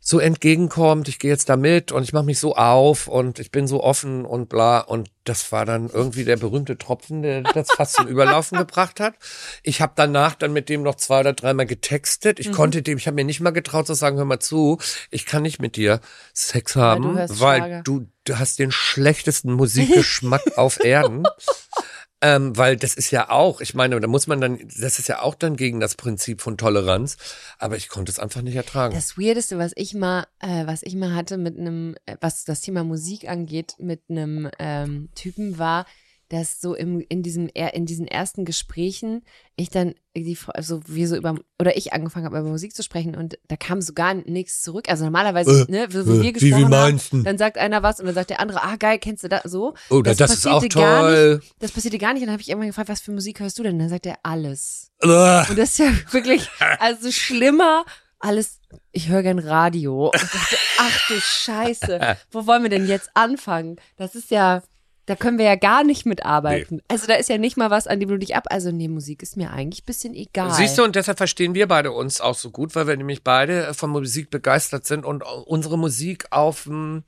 so entgegenkommend, ich gehe jetzt da mit und ich mache mich so auf und ich bin so offen und bla. Und das war dann irgendwie der berühmte Tropfen, der das fast zum Überlaufen gebracht hat. Ich habe danach dann mit dem noch zwei oder dreimal getextet. Mhm. Ich konnte dem, ich habe mir nicht mal getraut zu sagen, hör mal zu, ich kann nicht mit dir Sex haben, weil Schlager. du, du hast den schlechtesten Musikgeschmack auf Erden. Ähm, weil das ist ja auch, ich meine, da muss man dann, das ist ja auch dann gegen das Prinzip von Toleranz, aber ich konnte es einfach nicht ertragen. Das Weirdeste, was ich mal, äh, was ich mal hatte mit einem, äh, was das Thema Musik angeht, mit einem ähm, Typen war, dass so im, in diesem, in diesen ersten Gesprächen ich dann die, also wir so über, oder ich angefangen habe, über Musik zu sprechen und da kam so gar nichts zurück. Also normalerweise, Äh, ne, so äh, wie wir wie gesprochen viel haben, meinst du? dann sagt einer was und dann sagt der andere, ah geil, kennst du das so? Oder das, ist auch toll. Nicht, das passierte gar nicht und dann habe ich irgendwann gefragt, was für Musik hörst du denn? Und dann sagt er alles. Uah. Und das ist ja wirklich, also schlimmer, alles, ich höre gern Radio. Und dachte, ach du Scheiße, wo wollen wir denn jetzt anfangen? Das ist ja, da können wir ja gar nicht mitarbeiten. Also da ist ja nicht mal was, an dem du dich ab. Also nee, Musik ist mir eigentlich ein bisschen egal. Siehst du, und deshalb verstehen wir beide uns auch so gut, weil wir nämlich beide von Musik begeistert sind und unsere Musik auf ähm,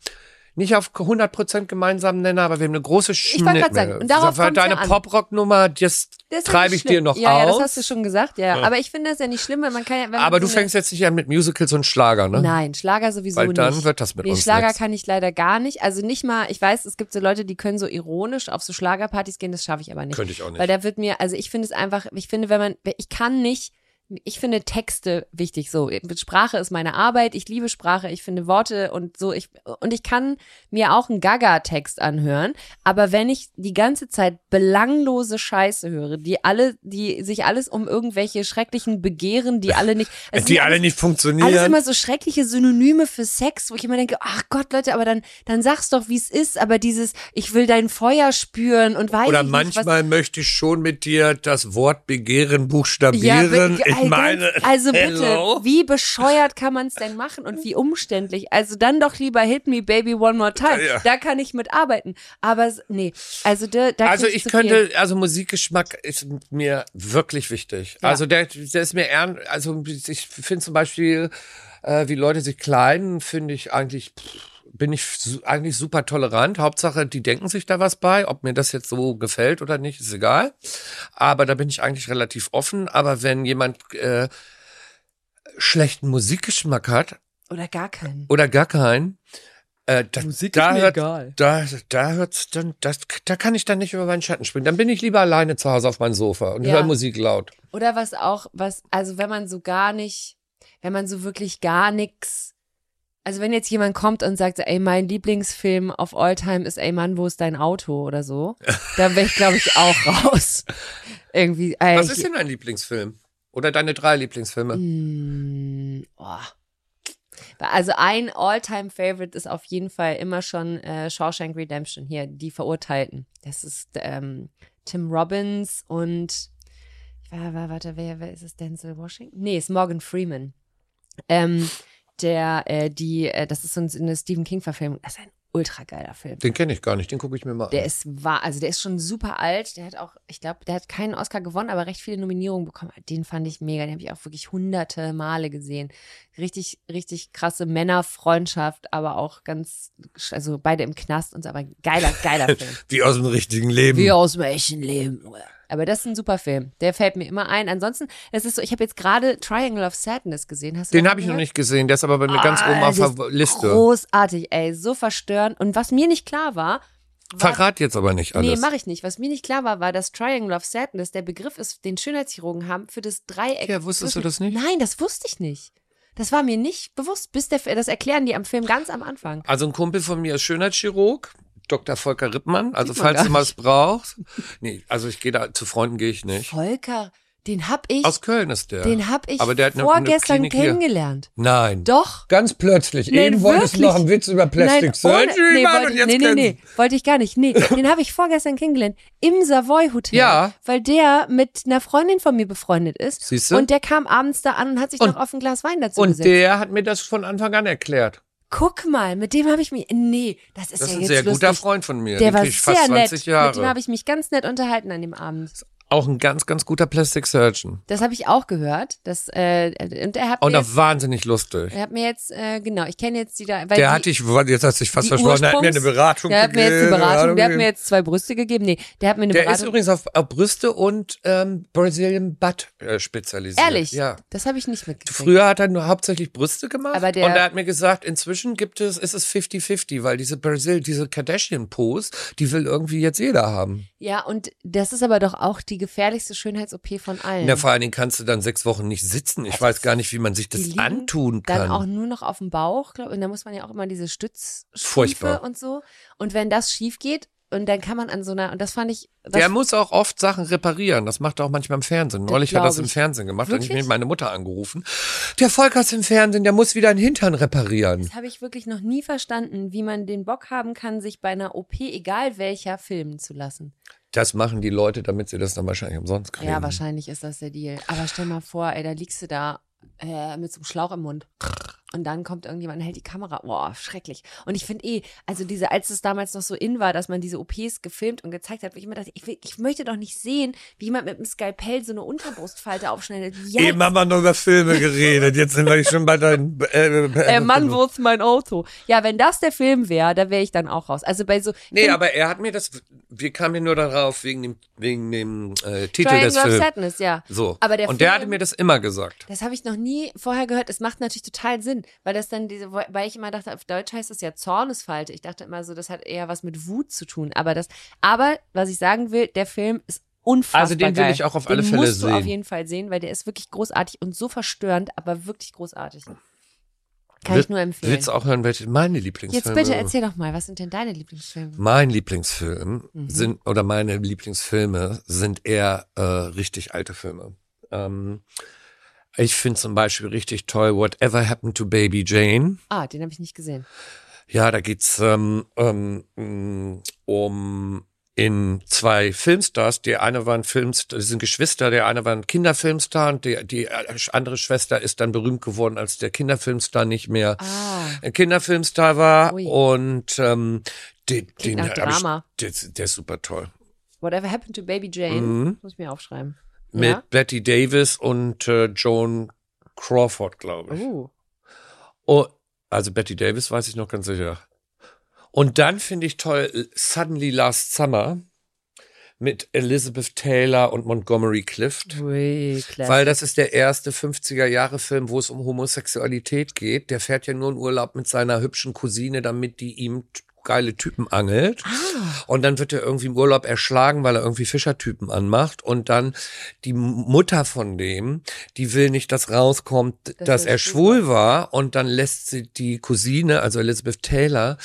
nicht auf 100% gemeinsamen Nenner, aber wir haben eine große wollte grad Schnittmenge. sagen, und darauf ja Deine an. Pop-Rock-Nummer, das, Das ja treibe ich dir noch ja, Ja, aus. das hast du schon gesagt, ja. Aber ich finde das ja nicht schlimm, weil man kann ja, wenn aber du fängst jetzt nicht an mit Musicals und Schlager, ne? Nein, Schlager sowieso Weil nicht. dann wird das mit nee, uns Schlager nix. kann ich leider gar nicht. Also nicht mal, ich weiß, es gibt so Leute, die können so ironisch auf so Schlagerpartys gehen, das schaffe ich aber nicht. Könnte ich auch nicht. Weil da wird mir, also ich finde es einfach, ich finde, wenn man, ich kann nicht, ich finde Texte wichtig so. Sprache ist meine Arbeit, ich liebe Sprache, ich finde Worte und so, ich, und ich kann mir auch einen Gaga-Text anhören, aber wenn ich die ganze Zeit belanglose Scheiße höre, die alle, die sich alles um irgendwelche schrecklichen Begehren, die alle nicht, es die alle alles- nicht funktionieren. alles immer so schreckliche Synonyme für Sex, wo ich immer denke, ach Gott, Leute, aber dann, dann sag's doch, wie es ist. Aber dieses, ich will dein Feuer spüren und weiß Oder ich nicht, was, manchmal möchte ich schon mit dir das Wort begehren buchstabieren. ich ganz- meine, also bitte, hello? wie bescheuert kann man es denn machen und wie umständlich? Also dann doch lieber Hit Me Baby One More Time. Ja. Da kann ich mitarbeiten. Aber nee, also da, da Also ich könnte, Viel. also Musikgeschmack ist mir wirklich wichtig. Ja. Also der, der ist mir eher, also ich finde zum Beispiel, äh, wie Leute sich kleiden, finde ich eigentlich, pff, bin ich eigentlich super tolerant. Hauptsache, die denken sich da was bei. Ob mir das jetzt so gefällt oder nicht, ist egal. Aber da bin ich eigentlich relativ offen. Aber wenn jemand äh, schlechten Musikgeschmack hat Oder gar keinen. oder gar keinen, äh, da, da hört, egal. da, da hört's dann, das, da kann ich dann nicht über meinen Schatten springen. Dann bin ich lieber alleine zu Hause auf meinem Sofa und Ja. höre Musik laut. Oder was auch, was, also wenn man so gar nicht, wenn man so wirklich gar nix, also wenn jetzt jemand kommt und sagt, ey, mein Lieblingsfilm of all time ist, ey Mann, wo ist dein Auto oder so, dann wäre ich, glaube ich, auch raus. Irgendwie, ey, Was ist denn dein Lieblingsfilm? Oder deine drei Lieblingsfilme? Mm, oh. Also ein All-Time-Favorite ist auf jeden Fall immer schon äh, Shawshank Redemption hier, die Verurteilten. Das ist ähm, Tim Robbins und wa- wa- warte, wer, wer ist es? Denzel Washington? Nee, ist Morgan Freeman. Ähm, der, äh, die, äh, das ist so eine Stephen King-Verfilmung. Das ist ein ultra geiler Film. Den kenne ich gar nicht, den gucke ich mir mal Der an. ist wahr, also der ist schon super alt. Der hat auch, ich glaube, der hat keinen Oscar gewonnen, aber recht viele Nominierungen bekommen. Den fand ich mega. Den habe ich auch wirklich hunderte Male gesehen. Richtig, richtig krasse Männerfreundschaft, aber auch ganz, also beide im Knast und so, aber geiler, geiler Film. Wie aus dem richtigen Leben. Wie aus dem echten Leben. Aber das ist ein super Film. Der fällt mir immer ein. Ansonsten, es ist so, ich habe jetzt gerade Triangle of Sadness gesehen. Hast du Den habe ich noch nicht gesehen, der ist aber bei mir ganz oben Ah, auf der ist Liste. Großartig, ey, so verstörend. Und was mir nicht klar war, war Verrat jetzt aber nicht alles. Nee, mache ich nicht. Was mir nicht klar war, war, dass Triangle of Sadness der Begriff ist, den Schönheitschirurgen haben für das Dreieck. Ja, wusstest du zwischen- das nicht? Nein, das wusste ich nicht. Das war mir nicht bewusst, bis der, das erklären die am Film ganz am Anfang. Also ein Kumpel von mir ist Schönheitschirurg, Dr. Volker Rippmann. Also falls du was brauchst. Nee, also ich gehe da, zu Freunden gehe ich nicht. Volker, den hab ich, Aus Köln ist der. den hab ich Aber der hat eine- eine vorgestern Klinik hier. kennengelernt. Nein. Doch. Ganz plötzlich. Nein, Eben wolltest du noch einen Witz über Plastic Nein, Surgery ohne, nee, machen wollte, und ich- jetzt nee, nee, nee, wollte ich gar nicht. Nee, den habe ich vorgestern kennengelernt im Savoy Hotel. Ja. Weil der mit einer Freundin von mir befreundet ist. Siehste? Und der kam abends da an und hat sich Und- noch auf ein Glas Wein dazu Und gesetzt. der hat mir das von Anfang an erklärt. Guck mal, mit dem habe ich mich. Nee, das ist Das ist ja ein jetzt sehr lustig. guter Freund von mir. Der Den war ich sehr fast nett. 20 Mit dem Jahre. habe ich mich ganz nett unterhalten an dem Abend. Auch ein ganz, ganz guter Plastic Surgeon. Das habe ich auch gehört. Das, äh, und er hat Und auch wahnsinnig lustig. er hat mir jetzt, äh, genau, ich kenne jetzt die da, weil Der die, hatte ich, jetzt hast du dich fast versprochen, der hat mir eine Beratung Der hat mir jetzt eine gegeben, Beratung, der hat gegeben. mir jetzt zwei Brüste gegeben. Nee, der hat mir eine Der ist Beratung. übrigens auf, auf Brüste und ähm, Brazilian Butt äh, spezialisiert. Ehrlich? Ja. Das habe ich nicht mitgekriegt. Früher hat er nur hauptsächlich Brüste gemacht Aber der- und er hat mir gesagt, inzwischen gibt es, ist es 50-50, weil diese Brazil, diese Kardashian-Pose, die will irgendwie jetzt jeder haben. Ja, und das ist aber doch auch die gefährlichste Schönheits-OP von allen. Ja, vor allen Dingen kannst du dann sechs Wochen nicht sitzen. Ich weiß gar nicht, wie man sich das antun Dann kann. auch nur noch auf dem Bauch, glaub, und da muss man ja auch immer diese Stützstrümpfe und so. Und wenn das schief geht, und dann kann man an so einer, und das fand ich, das, Der muss auch oft Sachen reparieren. Das macht er auch manchmal im Fernsehen. Neulich hat er das im. Fernsehen gemacht. Da habe ich Wirklich? meine Mutter angerufen. Der Volker ist im Fernsehen, der muss wieder einen Hintern reparieren. das habe ich wirklich noch nie verstanden, wie man den Bock haben kann, sich bei einer OP, egal welcher, filmen zu lassen. Das machen die Leute, damit sie das dann wahrscheinlich umsonst kriegen. Ja, wahrscheinlich ist das der Deal. Aber stell mal vor, ey, da liegst du da äh, mit so einem Schlauch im Mund. Und dann kommt irgendjemand und hält die Kamera. Boah, schrecklich. Und ich finde eh, also diese, als es damals noch so in war, dass man diese OPs gefilmt und gezeigt hat, wo ich immer dachte, ich, will, ich möchte doch nicht sehen, wie jemand mit einem Skalpell so eine Unterbrustfalte aufschneidet. Jetzt, Eben haben wir nur über Filme geredet. Jetzt sind wir schon bei deinen. Äh, äh, Mann, wo ist mein Auto? Ja, wenn das der Film wäre, da wäre ich dann auch raus. Also bei so Nee, aber er hat mir das. Wir kamen hier nur darauf wegen dem, wegen dem äh, Titel Triangle des Films. Sadness, ja. So. Aber der Und der Film- hatte mir das immer gesagt. Das habe ich noch nie vorher gehört. Es macht natürlich total Sinn, weil das dann diese, weil ich immer dachte, auf Deutsch heißt es ja Zornesfalte. Ich dachte immer so, das hat eher was mit Wut zu tun. Aber das, aber was ich sagen will, der Film ist unfassbar Also den will geil. ich auch auf den alle Fälle musst du auf sehen. jeden Fall sehen, weil der ist wirklich großartig und so verstörend, aber wirklich großartig. Kann Will- ich nur empfehlen. Willst du auch hören, welche meine Lieblingsfilme Jetzt bitte erzähl doch mal, was sind denn deine Lieblingsfilme? Mein Lieblingsfilm Mhm. sind, oder meine Lieblingsfilme sind eher äh, richtig alte Filme. Ähm, ich finde zum Beispiel richtig toll Whatever Happened to Baby Jane. Ah, den habe ich nicht gesehen. Ja, da geht's ähm, ähm, mh, um in zwei Filmstars. Die eine war ein Filmstar, die sind Geschwister, der eine war ein Kinderfilmstar und die, die andere Schwester ist dann berühmt geworden, als der Kinderfilmstar nicht mehr Ah, ein Kinderfilmstar war. Ui. Und ähm, den, den hab ich, der, der ist super toll. Whatever Happened to Baby Jane, Mhm. muss ich mir aufschreiben. Mit Ja? Betty Davis und äh, Joan Crawford, glaube ich. Oh. Oh, also Betty Davis weiß ich noch ganz sicher. Und dann finde ich toll Suddenly Last Summer mit Elizabeth Taylor und Montgomery Clift. Ui. Weil das ist der erste 50er-Jahre-Film, wo es um Homosexualität geht. Der fährt ja nur in Urlaub mit seiner hübschen Cousine, damit die ihm geile Typen angelt. Ah. Und dann wird er irgendwie im Urlaub erschlagen, weil er irgendwie Fischertypen anmacht. Und dann die Mutter von dem, die will nicht, dass rauskommt, dass er schwul schwul war. Und dann lässt sie die Cousine, also Elizabeth Taylor,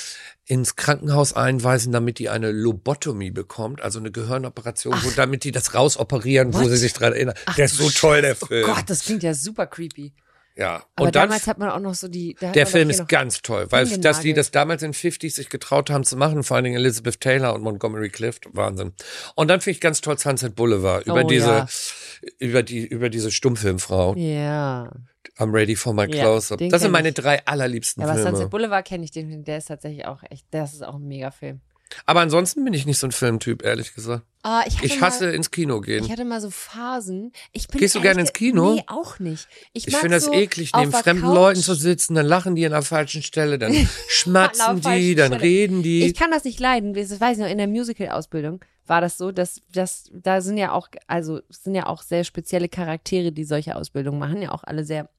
ins Krankenhaus einweisen, damit die eine Lobotomie bekommt, also eine Gehirnoperation, wo, damit die das rausoperieren, wo What? sie sich dran erinnern. der ist so toll, der Oh Film. Gott, das klingt ja super creepy. Ja. Aber und dann damals hat man auch noch so die. Der Film ist ganz toll, weil dass die das damals in 50 sich getraut haben zu machen, vor allen Dingen Elizabeth Taylor und Montgomery Clift, Wahnsinn. Und dann finde ich ganz toll Sunset Boulevard über Oh, diese ja. über die über diese Stummfilmfrau. Ja. I'm ready for my Ja, close-up. das sind meine ich. drei allerliebsten ja aber Filme. Sunset Boulevard kenne ich den, der ist tatsächlich auch echt, das ist auch ein Megafilm. Aber ansonsten bin ich nicht so ein Filmtyp, ehrlich gesagt. Ah, ich, Ich hasse Mal, ins Kino gehen. ich hatte mal so Phasen. Ich bin Gehst du gerne ins Kino? Nee, auch nicht. Ich, Ich finde das so eklig, auf neben fremden Couch- Leuten zu sitzen, dann lachen die an der falschen Stelle, dann An schmatzen die, dann Stelle. reden die. Ich kann das nicht leiden. Das weiß ich noch, in der Musical-Ausbildung war das so, dass, dass da sind ja auch, also sind ja auch sehr spezielle Charaktere, die solche Ausbildungen machen, ja auch alle sehr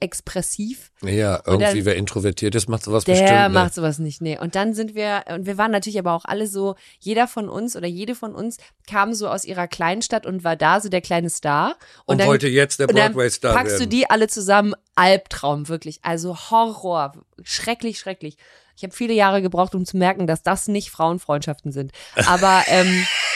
expressiv. Ja, irgendwie dann- wer introvertiert ist, macht sowas Der bestimmt. ne? macht sowas nicht, nee. Und dann sind wir, und wir waren natürlich aber auch alle so, jeder von uns oder jede von uns kam so aus ihrer kleinen Stadt und war da so der kleine Star. Und wollte jetzt der und dann Broadway-Star packst werden. du die alle zusammen, Albtraum, wirklich. Also Horror, schrecklich, schrecklich. Ich habe viele Jahre gebraucht, um zu merken, dass das nicht Frauenfreundschaften sind. Aber, ähm,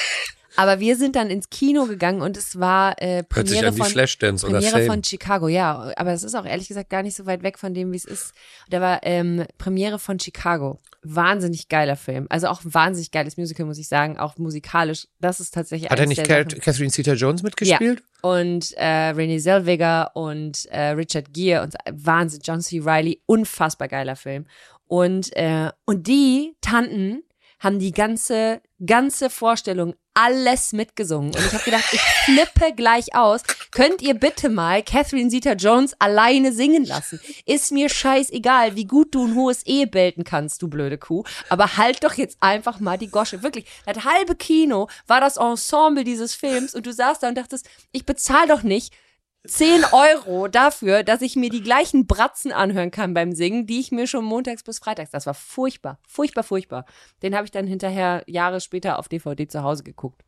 aber wir sind dann ins Kino gegangen und es war äh, Premiere an von Flashdance oder Premiere von Chicago, ja. Aber es ist auch ehrlich gesagt gar nicht so weit weg von dem, wie es ist. Da war ähm, Premiere von Chicago. Wahnsinnig geiler Film. Also auch wahnsinnig geiles Musical, muss ich sagen. Auch musikalisch. Das ist tatsächlich Hat er nicht. Catherine Zeta-Jones mitgespielt? Und äh, Renee Zellweger und äh, Richard Gere und Wahnsinn, John C. Reilly, unfassbar geiler Film. Und, äh, und die Tanten haben die ganze, ganze Vorstellung alles mitgesungen. Und ich habe gedacht, ich flippe gleich aus. Könnt ihr bitte mal Catherine Zeta-Jones alleine singen lassen? Ist mir scheißegal, wie gut du ein hohes E belten kannst, du blöde Kuh. Aber halt doch jetzt einfach mal die Gosche. Wirklich, das halbe Kino war das Ensemble dieses Films und du saßt da und dachtest, ich bezahle doch nicht 10 Euro dafür, dass ich mir die gleichen Bratzen anhören kann beim Singen, die ich mir schon montags bis freitags. Das war furchtbar, furchtbar, furchtbar. Den habe ich dann hinterher Jahre später auf DVD zu Hause geguckt.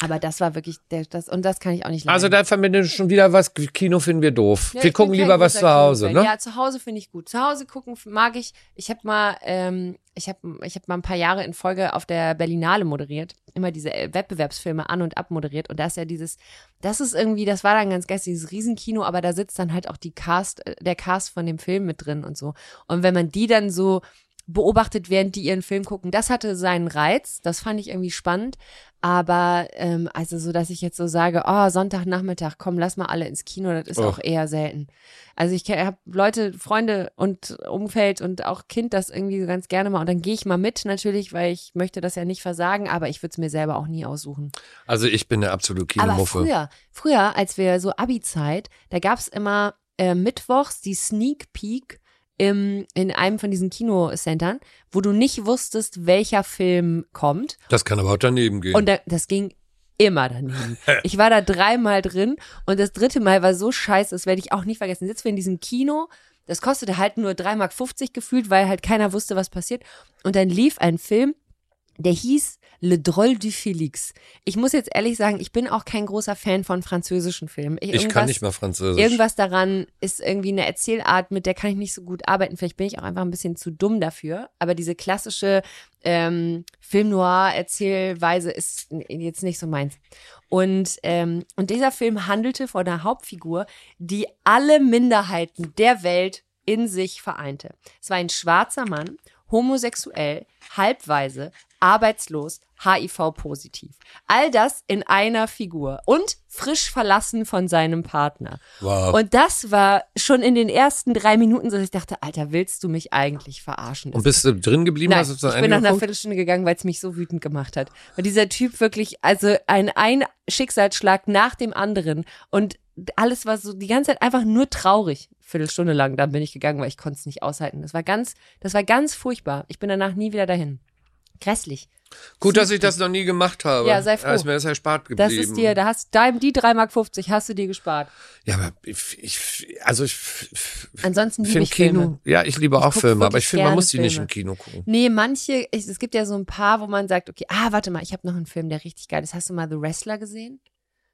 Aber das war wirklich der, das und das kann ich auch nicht leiden. Also da verbinden wir schon wieder was. Kino finden wir doof. Ja, wir gucken lieber was zu Hause, ne? Ja, zu Hause finde ich gut. Zu Hause gucken mag ich. Ich habe mal, ähm, ich habe, ich habe mal ein paar Jahre in Folge auf der Berlinale moderiert, immer diese äh, Wettbewerbsfilme an und ab moderiert. Und da ist ja dieses, das ist irgendwie, das war dann ganz geil, dieses Riesenkino, aber da sitzt dann halt auch die Cast, äh, der Cast von dem Film mit drin und so. Und wenn man die dann so beobachtet, während die ihren Film gucken. Das hatte seinen Reiz, das fand ich irgendwie spannend. Aber ähm, also so, dass ich jetzt so sage, oh, Sonntagnachmittag, komm, lass mal alle ins Kino, das ist Och. auch eher selten. Also ich habe Leute, Freunde und Umfeld und auch Kind das irgendwie so ganz gerne mal. Und dann gehe ich mal mit natürlich, weil ich möchte das ja nicht versagen, aber ich würde es mir selber auch nie aussuchen. Also ich bin eine absolute Aber Kinomuffe. früher, früher, als wir so Abi-Zeit, da gab's immer äh, mittwochs die Sneak Peek im, in einem von diesen Kinocentern, wo du nicht wusstest, welcher Film kommt. Das kann aber auch daneben gehen. Und da, das ging immer daneben. Ich war da dreimal drin und das dritte Mal war so scheiße, das werde ich auch nicht vergessen. Sitzen wir in diesem Kino, das kostete halt nur 3,50 Mark gefühlt, weil halt keiner wusste, was passiert. Und dann lief ein Film, der hieß Le Drôle du Félix. Ich muss jetzt ehrlich sagen, ich bin auch kein großer Fan von französischen Filmen. ich irgendwas- kann nicht mal Französisch. Irgendwas daran ist irgendwie eine Erzählart, mit der kann ich nicht so gut arbeiten. Vielleicht bin ich auch einfach ein bisschen zu dumm dafür. Aber diese klassische ähm, Film Noir Erzählweise ist jetzt nicht so meins. Und ähm, und dieser Film handelte von einer Hauptfigur, die alle Minderheiten der Welt in sich vereinte. Es war ein schwarzer Mann, homosexuell, halbweise, arbeitslos, HIV-positiv. All das in einer Figur und frisch verlassen von seinem Partner. Wow. Und das war schon in den ersten drei Minuten so, dass ich dachte, Alter, willst du mich eigentlich verarschen? Und bist du drin geblieben? Nein, Hast du ich bin nach einer? Viertelstunde gegangen, weil es mich so wütend gemacht hat. Weil dieser Typ wirklich, also ein, ein Schicksalsschlag nach dem anderen und alles war so die ganze Zeit einfach nur traurig. Viertelstunde lang, dann bin ich gegangen, weil ich konnte es nicht aushalten. Das war ganz, das war ganz furchtbar. Ich bin danach nie wieder dahin. Grässlich. Gut, dass ich das noch nie gemacht habe. Ja, sei froh. Da ist mir das erspart geblieben. Das ist dir, da hast dein, die 3,50 Mark hast du dir gespart. Ja, aber ich, ich also ich Ansonsten liebe ich Filme. Kino. Ja, ich liebe auch guck Filme, aber ich finde, man muss die nicht Filme. im Kino gucken. Nee, manche, ich, es gibt ja so ein paar, wo man sagt, okay, ah, warte mal, ich habe noch einen Film, der richtig geil ist. Hast du mal The Wrestler gesehen?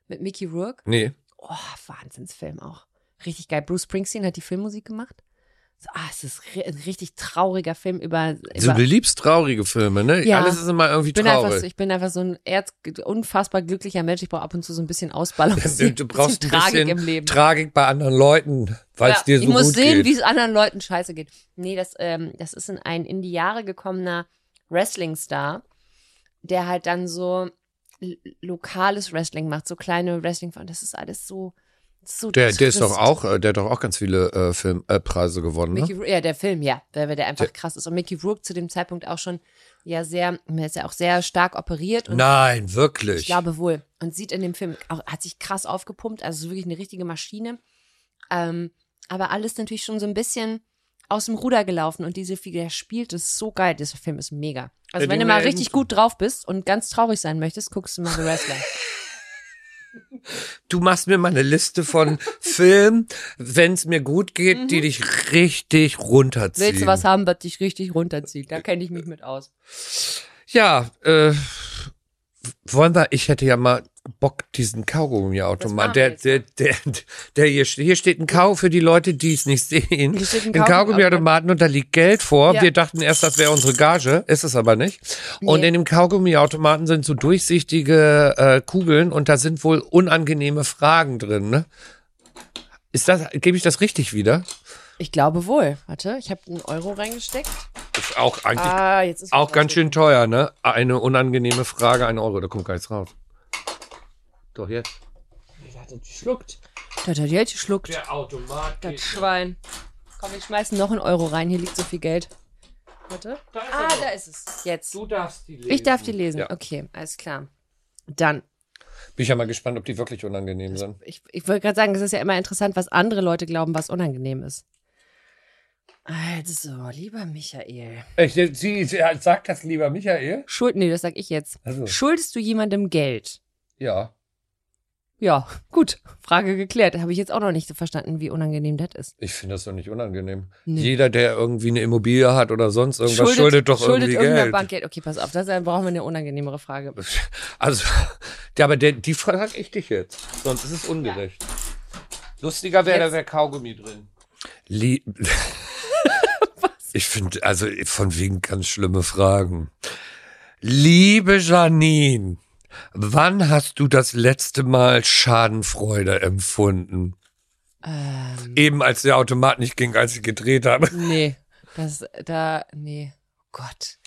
Mit Mickey Rourke? Nee. Oh, Wahnsinnsfilm auch. Richtig geil. Bruce Springsteen hat die Filmmusik gemacht. Ah, es ist ein richtig trauriger Film über. So, über du liebst traurige Filme, ne? Ja. Alles ist immer irgendwie ich traurig. so, ich bin einfach so ein erz, unfassbar glücklicher Mensch. Ich brauche ab und zu so ein bisschen Ausballung. du, brauchst ein Tragik bisschen im Leben. Tragik bei anderen Leuten, weil es Ja, dir so ich muss gut sehen, geht. wie es anderen Leuten scheiße geht. Nee, das, ähm, das ist ein, ein in die Jahre gekommener Wrestling-Star, der halt dann so lokales Wrestling macht, so kleine wrestling das ist alles so, so der, der ist doch auch, äh, der hat doch auch ganz viele äh, Filmpreise äh, Preise gewonnen, ne? Mickey, Rourke- ja, der Film, ja, der, der einfach Der- krass ist. Und Mickey Rourke zu dem Zeitpunkt auch schon ja sehr, er ist ja auch sehr stark operiert und Nein, wirklich. ich glaube wohl. Und sieht in dem Film auch, hat sich krass aufgepumpt, also ist wirklich eine richtige Maschine. Ähm, aber alles natürlich schon so ein bisschen aus dem Ruder gelaufen und diese Figur, der spielt es so geil. Dieser Film ist mega. Also Ja, wenn du mal richtig gut drauf bist und ganz traurig sein möchtest, guckst du mal The Wrestler. du machst mir mal eine Liste von Filmen, wenn es mir gut geht, die dich richtig runterziehen. Mhm. Willst du was haben, was dich richtig runterzieht? Da kenne ich mich mit aus. Ja, äh, wollen wir, ich hätte ja mal Bock, diesen Kaugummi-Automat. Der, der, der, der hier, hier steht ein Kau für die Leute, die es nicht sehen. Hier steht ein Kaugummi-Automaten und da liegt Geld vor. Ja. Wir dachten erst, das wäre unsere Gage, ist es aber nicht. Und Nee. in dem Kaugummi-Automaten sind so durchsichtige äh, Kugeln und da sind wohl unangenehme Fragen drin, ne? Ist das, gebe ich das richtig wieder? Ich glaube wohl. Warte, ich habe einen Euro reingesteckt. Ist auch eigentlich Ah, jetzt ist auch ganz schön teuer, ne? Eine unangenehme Frage, ein Euro, da kommt gar nichts raus. Doch jetzt. Ich hatte geschluckt. Das hat jetzt geschluckt. Der Automat. Das geht- Schwein. Komm, wir schmeißen noch einen Euro rein. Hier liegt so viel Geld. Warte. Da ist Ah, er da ist es. Jetzt. Du darfst die lesen. Ich darf die lesen. Ja. Okay, alles klar. Dann, Bin ich ja mal gespannt, ob die wirklich unangenehm sind. ich, ich wollte gerade sagen, es ist ja immer interessant, was andere Leute glauben, was unangenehm ist. Also, lieber Michael. Ich, sie, sie sagt das lieber Michael. Schuld, nee, das sag ich jetzt. Also. Schuldest du jemandem Geld? Ja. Ja, gut. Frage geklärt. Habe ich jetzt auch noch nicht so verstanden, wie unangenehm das ist. Ich finde das doch nicht unangenehm. Nee. Jeder, der irgendwie eine Immobilie hat oder sonst irgendwas, schuldet, doch schuldet irgendwie Geld. Bank Geld. Okay, pass auf, das dann brauchen wir eine unangenehmere Frage. Also, ja, aber der, die frage ich dich jetzt. Sonst ist es ungerecht. Lustiger wäre, da wäre Kaugummi drin. Lie ich finde, also von wegen ganz schlimme Fragen. Liebe Janine, wann hast du das letzte Mal Schadenfreude empfunden? Ähm, Eben als der Automat nicht ging, als ich gedreht habe. nee, das, da, nee. Oh Gott.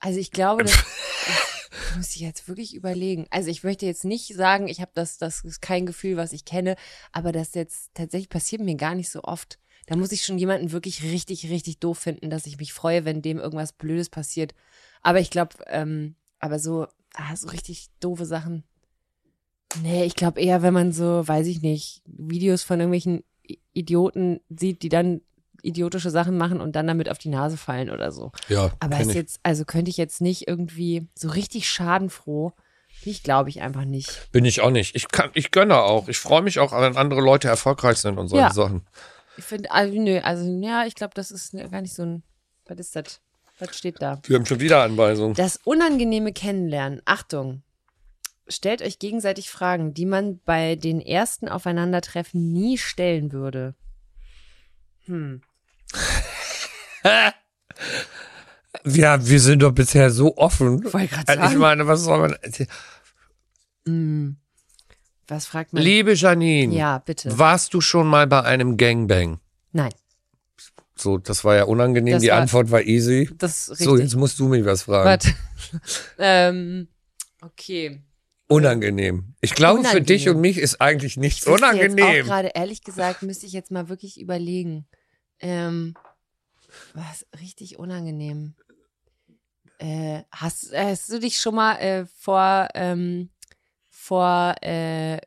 Also ich glaube, das, das muss ich jetzt wirklich überlegen. Also ich möchte jetzt nicht sagen, ich habe das, das ist kein Gefühl, was ich kenne, aber das jetzt tatsächlich passiert mir gar nicht so oft. Da muss ich schon jemanden wirklich richtig, richtig doof finden, dass ich mich freue, wenn dem irgendwas Blödes passiert. Aber ich glaube, ähm, aber so, ah, so richtig doofe Sachen. Nee, ich glaube eher, wenn man so, weiß ich nicht, Videos von irgendwelchen Idioten sieht, die dann idiotische Sachen machen und dann damit auf die Nase fallen oder so. Ja, Aber ist ich. jetzt, also könnte ich jetzt nicht irgendwie so richtig schadenfroh. Ich glaube ich einfach nicht. bin ich auch nicht. Ich kann, ich gönne auch. Ich freue mich auch, wenn andere Leute erfolgreich sind und solche Ja. Sachen. Ich finde, also, nö, also ja, ich glaube, das ist gar nicht so ein, was ist das? Was steht da? Wir haben schon wieder Anweisungen. Das unangenehme Kennenlernen. Achtung. Stellt euch gegenseitig Fragen, die man bei den ersten Aufeinandertreffen nie stellen würde. Hm. Ja, wir sind doch bisher so offen. Gerade Also Ich sagen. meine, was soll man. Hm. Was fragt man? Liebe Janine, Ja, bitte. warst du schon mal bei einem Gangbang? Nein, So, das war ja unangenehm. Das Die war- Antwort war easy. das ist So, richtig. jetzt musst du mich was fragen. Ähm, okay. Unangenehm. Ich glaube, für Unangenehm. dich und mich ist eigentlich nichts Müsste Jetzt auch unangenehm. gerade, ehrlich gesagt, müsste ich jetzt mal wirklich überlegen. Ähm, was richtig unangenehm. Äh, hast, hast du dich schon mal äh, vor, ähm, vor äh,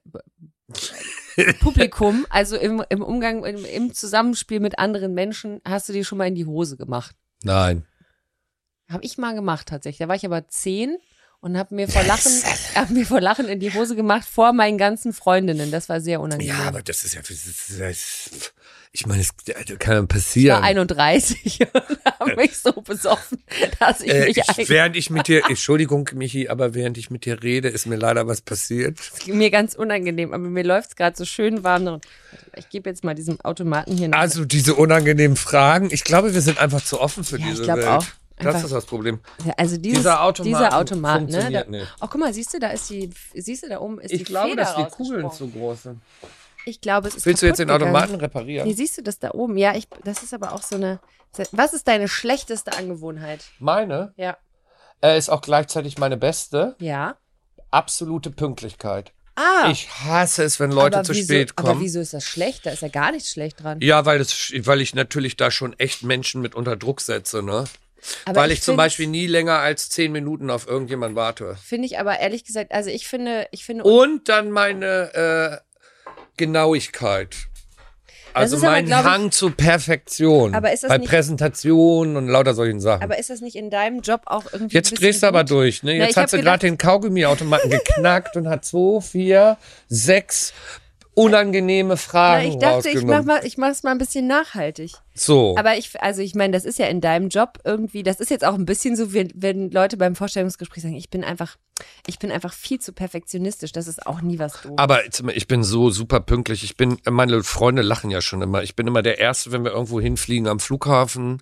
Publikum, also im, im Umgang, im, im Zusammenspiel mit anderen Menschen, hast du dir schon mal in die Hose gemacht? Nein. Habe ich mal gemacht tatsächlich. Da war ich aber zehn und habe mir vor Lachen, hab mir vor Lachen in die Hose gemacht vor meinen ganzen Freundinnen. Das war sehr unangenehm. Ja, aber das ist ja. Das ist, das, ich meine, es kann ja Ich passieren. war 31 und habe mich so besoffen, dass ich Äh, mich ich, eigentlich während ich mit dir, Entschuldigung, Michi, aber während ich mit dir rede, ist mir leider was passiert. mir ganz unangenehm, aber mir läuft's gerade so schön warm. drin. Ich gebe jetzt mal diesem Automaten hier noch. Also diese unangenehmen Fragen. Ich glaube, wir sind einfach zu offen für Ja, ich diese glaub Welt. auch. Das ist das Problem. also dieses, dieser Automat dieser Automat, ne? Da, funktioniert nicht. oh, guck mal, siehst du, da ist die, siehst du, da oben ist die Ich glaube, Feder dass die Kugeln zu groß sind. Ich glaube, es ist Willst du jetzt den kaputt gegangen. Automaten reparieren? Hier siehst du das da oben. Ja, ich, das ist aber auch so eine. Was ist deine schlechteste Angewohnheit? Meine Ja. äh, ist auch gleichzeitig meine beste. Ja. Absolute Pünktlichkeit. Ah. Ich hasse es, wenn Leute aber zu wieso, spät Aber kommen. wieso ist das schlecht? Da ist ja gar nichts schlecht dran. Ja, weil, das, weil ich natürlich da schon echt Menschen mit unter Druck setze, ne? Aber weil ich, zum find- Beispiel nie länger als zehn Minuten auf irgendjemand warte. Finde ich aber ehrlich gesagt, also ich finde, ich finde, Und dann meine äh, Genauigkeit. Also ist aber, mein glaub ich- Hang zur Perfektion. Aber ist das bei nicht- Präsentationen und lauter solchen Sachen. Aber ist das nicht in deinem Job auch irgendwie Jetzt drehst du aber durch, ne? Na, Jetzt ich hat sie gerade den Kaugummiautomaten geknackt und hat zwei, vier, sechs unangenehme Na, Fragen ich dachte, ich mach mal, ich mach's mal ein bisschen nachhaltig. So. Aber ich, also ich meine, das ist ja in deinem Job irgendwie, das ist jetzt auch ein bisschen so, wie, wenn Leute beim Vorstellungsgespräch sagen, ich bin einfach, ich bin einfach viel zu perfektionistisch. Das ist auch nie was doof. Aber ich bin so super pünktlich. Ich bin, meine Freunde lachen ja schon immer. Ich bin immer der Erste, wenn wir irgendwo hinfliegen am Flughafen.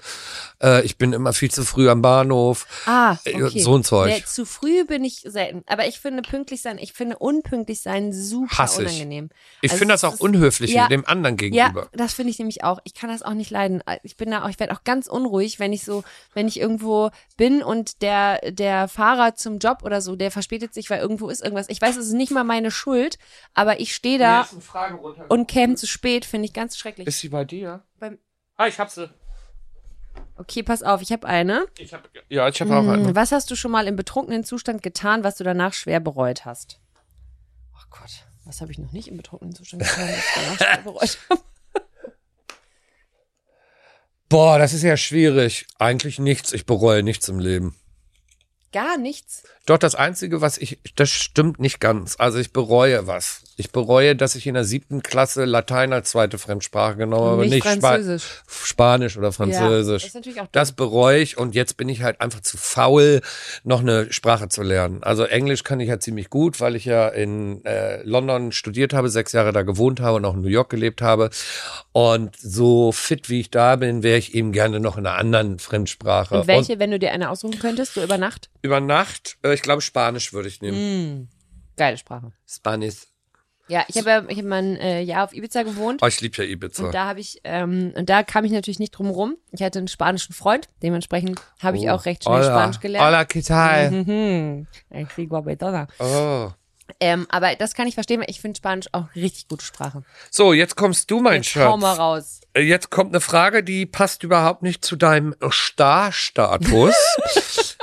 Äh, ich bin immer viel zu früh am Bahnhof. Ah, Äh, okay. so ein Zeug. Nee, zu früh bin ich selten. Aber ich finde pünktlich sein, ich finde unpünktlich sein super Hasse ich. unangenehm. Ich Also finde das auch ist- unhöflich ja, dem anderen Ja, gegenüber. das finde ich nämlich auch. Ich kann das auch nicht leiden. Ich bin da auch, ich werde auch ganz unruhig, wenn ich so, wenn ich irgendwo bin und der, der Fahrer zum Job oder so, der verspätet sich, weil irgendwo ist irgendwas. Ich weiß, es ist nicht mal meine Schuld, aber ich stehe da und käme zu spät, finde ich ganz schrecklich. Ist sie bei dir? Beim- ah, ich hab sie. Okay, pass auf, ich habe eine. Ich hab, ja, ich habe auch Hm, eine. Was hast du schon mal im betrunkenen Zustand getan, was du danach schwer bereut hast? Ach Gott, was habe ich noch nicht im betrunkenen Zustand getan, was ich danach schwer bereut habe? Boah, das ist ja schwierig. Eigentlich nichts. Ich bereue nichts im Leben. Gar nichts. Doch, das Einzige, was ich, das stimmt nicht ganz. Also ich bereue was. Ich bereue, dass ich in der siebten Klasse Latein als zweite Fremdsprache genommen habe, Nicht nicht Spa Französisch. Spanisch oder Ja, Französisch. das ist natürlich auch Das bereue ich und jetzt bin ich halt einfach zu faul, noch eine Sprache zu lernen. Also Englisch kann ich ja ziemlich gut, weil ich ja in äh, London studiert habe, sechs Jahre da gewohnt habe und auch in New York gelebt habe. Und so fit wie ich da bin, wäre ich eben gerne noch in einer anderen Fremdsprache. Und welche, wenn du dir eine aussuchen könntest, so über Nacht? Über Nacht, äh, ich glaube Spanisch würde ich nehmen. Geile Sprache. Spanisch. Ja, ich habe ich hab mal ein äh, Jahr auf Ibiza gewohnt. Oh, ich liebe ja Ibiza. Und da habe ich, ähm, und da kam ich natürlich nicht drum rum. Ich hatte einen spanischen Freund, dementsprechend habe ich auch recht schnell Oh. Hola. Spanisch gelernt. Hola, ¿qué tal? Mhm. Oh. Ähm, aber das kann ich verstehen, weil ich finde Spanisch auch richtig gute Sprache. So, jetzt kommst du, mein Jetzt hau mal Schatz. raus. Äh, Jetzt kommt eine Frage, die passt überhaupt nicht zu deinem Star-Status.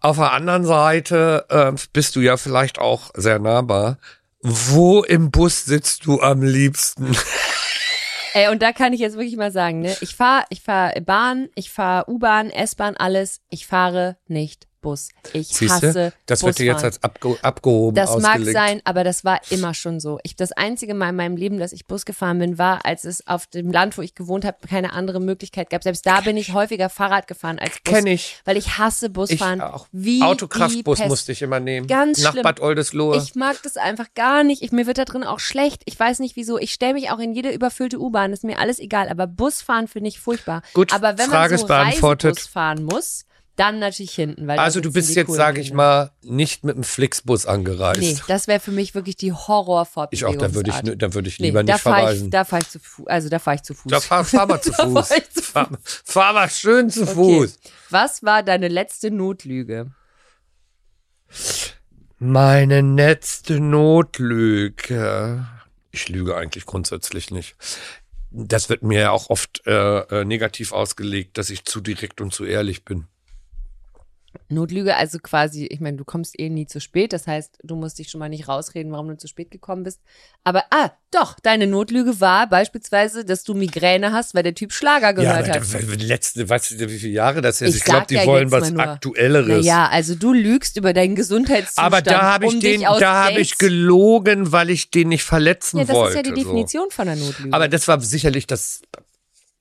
Auf der anderen Seite äh, bist du ja vielleicht auch sehr nahbar. Wo im Bus sitzt du am liebsten? Ey, und da kann ich jetzt wirklich mal sagen, ne? Ich fahre ich fahr Bahn, ich fahre U-Bahn, S-Bahn, alles. Ich fahre nicht Bus. Ich Siehst hasse? Das wird dir jetzt Busfahren. als abge abgehoben Das mag ausgelegt. sein, aber das war immer schon so. Ich, das einzige Mal in meinem Leben, dass ich Bus gefahren bin, war, als es auf dem Land, wo ich gewohnt habe, keine andere Möglichkeit gab. Selbst da bin ich häufiger Fahrrad gefahren als Bus. Kenn ich. Weil ich hasse Ich Busfahren. auch. Wie Autokraftbus musste ich immer nehmen. Ganz Nach schlimm. Bad Oldesloe. Ich mag das einfach gar nicht. Ich, mir wird da drin auch schlecht. Ich weiß nicht wieso. Ich stelle mich auch in jede überfüllte U-Bahn. Ist mir alles egal. Aber Busfahren finde ich furchtbar. Gut, aber wenn Frage man so. Reisebus fahren muss, dann natürlich hinten. Weil also du bist jetzt, sage ich mal, nicht mit dem Flixbus angereist. Nee, das wäre für mich wirklich die Horrorfortbewegungsart. ich auch, da würde ich, da würde ich lieber da nicht fahr verreisen. ich, da fahre ich zu Fuß. Also da fahre ich zu Fuß. Da fahr, fahr mal zu Fuß. fahr ich zu fahr, fahr mal schön zu Fuß. Was war deine letzte Notlüge? Meine letzte Notlüge. Ich lüge eigentlich grundsätzlich nicht. Das wird mir ja auch oft äh, äh, negativ ausgelegt, dass ich zu direkt und zu ehrlich bin. Notlüge, also quasi, ich meine, du kommst eh nie zu spät, das heißt, du musst dich schon mal nicht rausreden, warum du zu spät gekommen bist. Aber, ah, doch, deine Notlüge war beispielsweise, dass du Migräne hast, weil der Typ Schlager gehört ja, hat. letzte, weißt du, wie viele Jahre das ist? Ich Ich, glaube, die ja wollen was. Aktuelleres. Naja, also du lügst über deinen Gesundheitszustand. aber da habe ich um den, da habe ich gelogen, weil ich den nicht verletzen Ja, das wollte. ist ja die so. Definition von einer Notlüge. Aber das war sicherlich das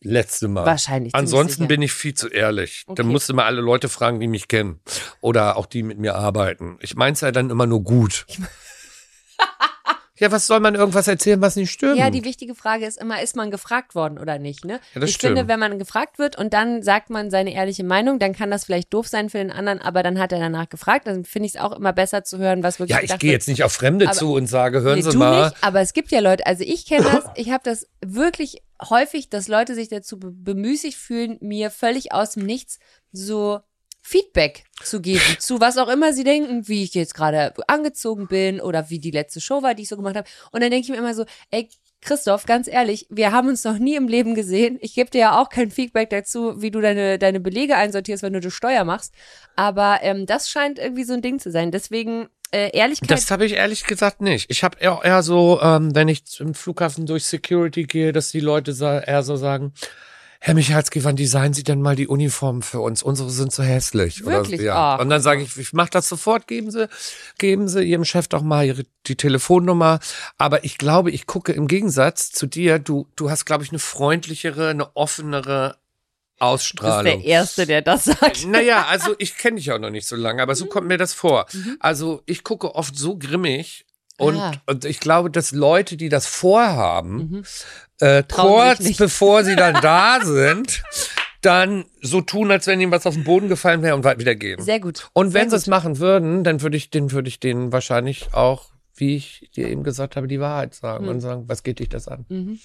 letzte Mal. Wahrscheinlich, Ansonsten bin ich viel zu ehrlich. Okay. Dann musst du mal alle Leute fragen, die mich kennen. Oder auch die mit mir arbeiten. Ich mein's ja dann immer nur gut. Ja, was soll man irgendwas erzählen, was nicht stimmt? Ja, die wichtige Frage ist immer, ist man gefragt worden oder nicht, ne? Ja, das ich stimmt. finde, wenn man gefragt wird und dann sagt man seine ehrliche Meinung, dann kann das vielleicht doof sein für den anderen, aber dann hat er danach gefragt, dann finde ich es auch immer besser zu hören, was wirklich ja, ich gehe jetzt nicht auf Fremde Aber- zu und sage, hören nee, Sie du mal. nicht, aber es gibt ja Leute, also ich kenne das, ich habe das wirklich häufig, dass Leute sich dazu be bemüßigt fühlen, mir völlig aus dem Nichts so Feedback zu geben zu was auch immer sie denken, wie ich jetzt gerade angezogen bin oder wie die letzte Show war, die ich so gemacht habe. Und dann denke ich mir immer so, ey, Christoph, ganz ehrlich, wir haben uns noch nie im Leben gesehen. Ich gebe dir ja auch kein Feedback dazu, wie du deine, deine Belege einsortierst, wenn du die Steuer machst. Aber ähm, das scheint irgendwie so ein Ding zu sein. Deswegen äh, Ehrlichkeit. Das habe ich ehrlich gesagt nicht. Ich habe eher, eher so, ähm, wenn ich im Flughafen durch Security gehe, dass die Leute eher so sagen, Herr Michalski, wann designen Sie denn mal die Uniformen für uns? Unsere sind so hässlich. Wirklich? Oder, ja. Und dann sage ich, ich mache das sofort, geben Sie, geben Sie Ihrem Chef doch mal ihre, die Telefonnummer. Aber ich glaube, ich gucke im Gegensatz zu dir, du, du hast, glaube ich, eine freundlichere, eine offenere du bist Ausstrahlung. der Erste, der das sagt. Naja, also ich kenne dich auch noch nicht so lange, aber so kommt mir das vor. Mhm. Also ich gucke oft so grimmig und, Ah. und ich glaube, dass Leute, die das vorhaben, Mhm. äh, kurz bevor sie dann da sind, dann so tun, als wenn ihnen was auf den Boden gefallen wäre und weit wieder gehen. Sehr gut. Und wenn sie es machen würden, dann würde ich den, würde ich denen wahrscheinlich auch, wie ich dir eben gesagt habe, die Wahrheit sagen und sagen, was geht dich das an? Mhm.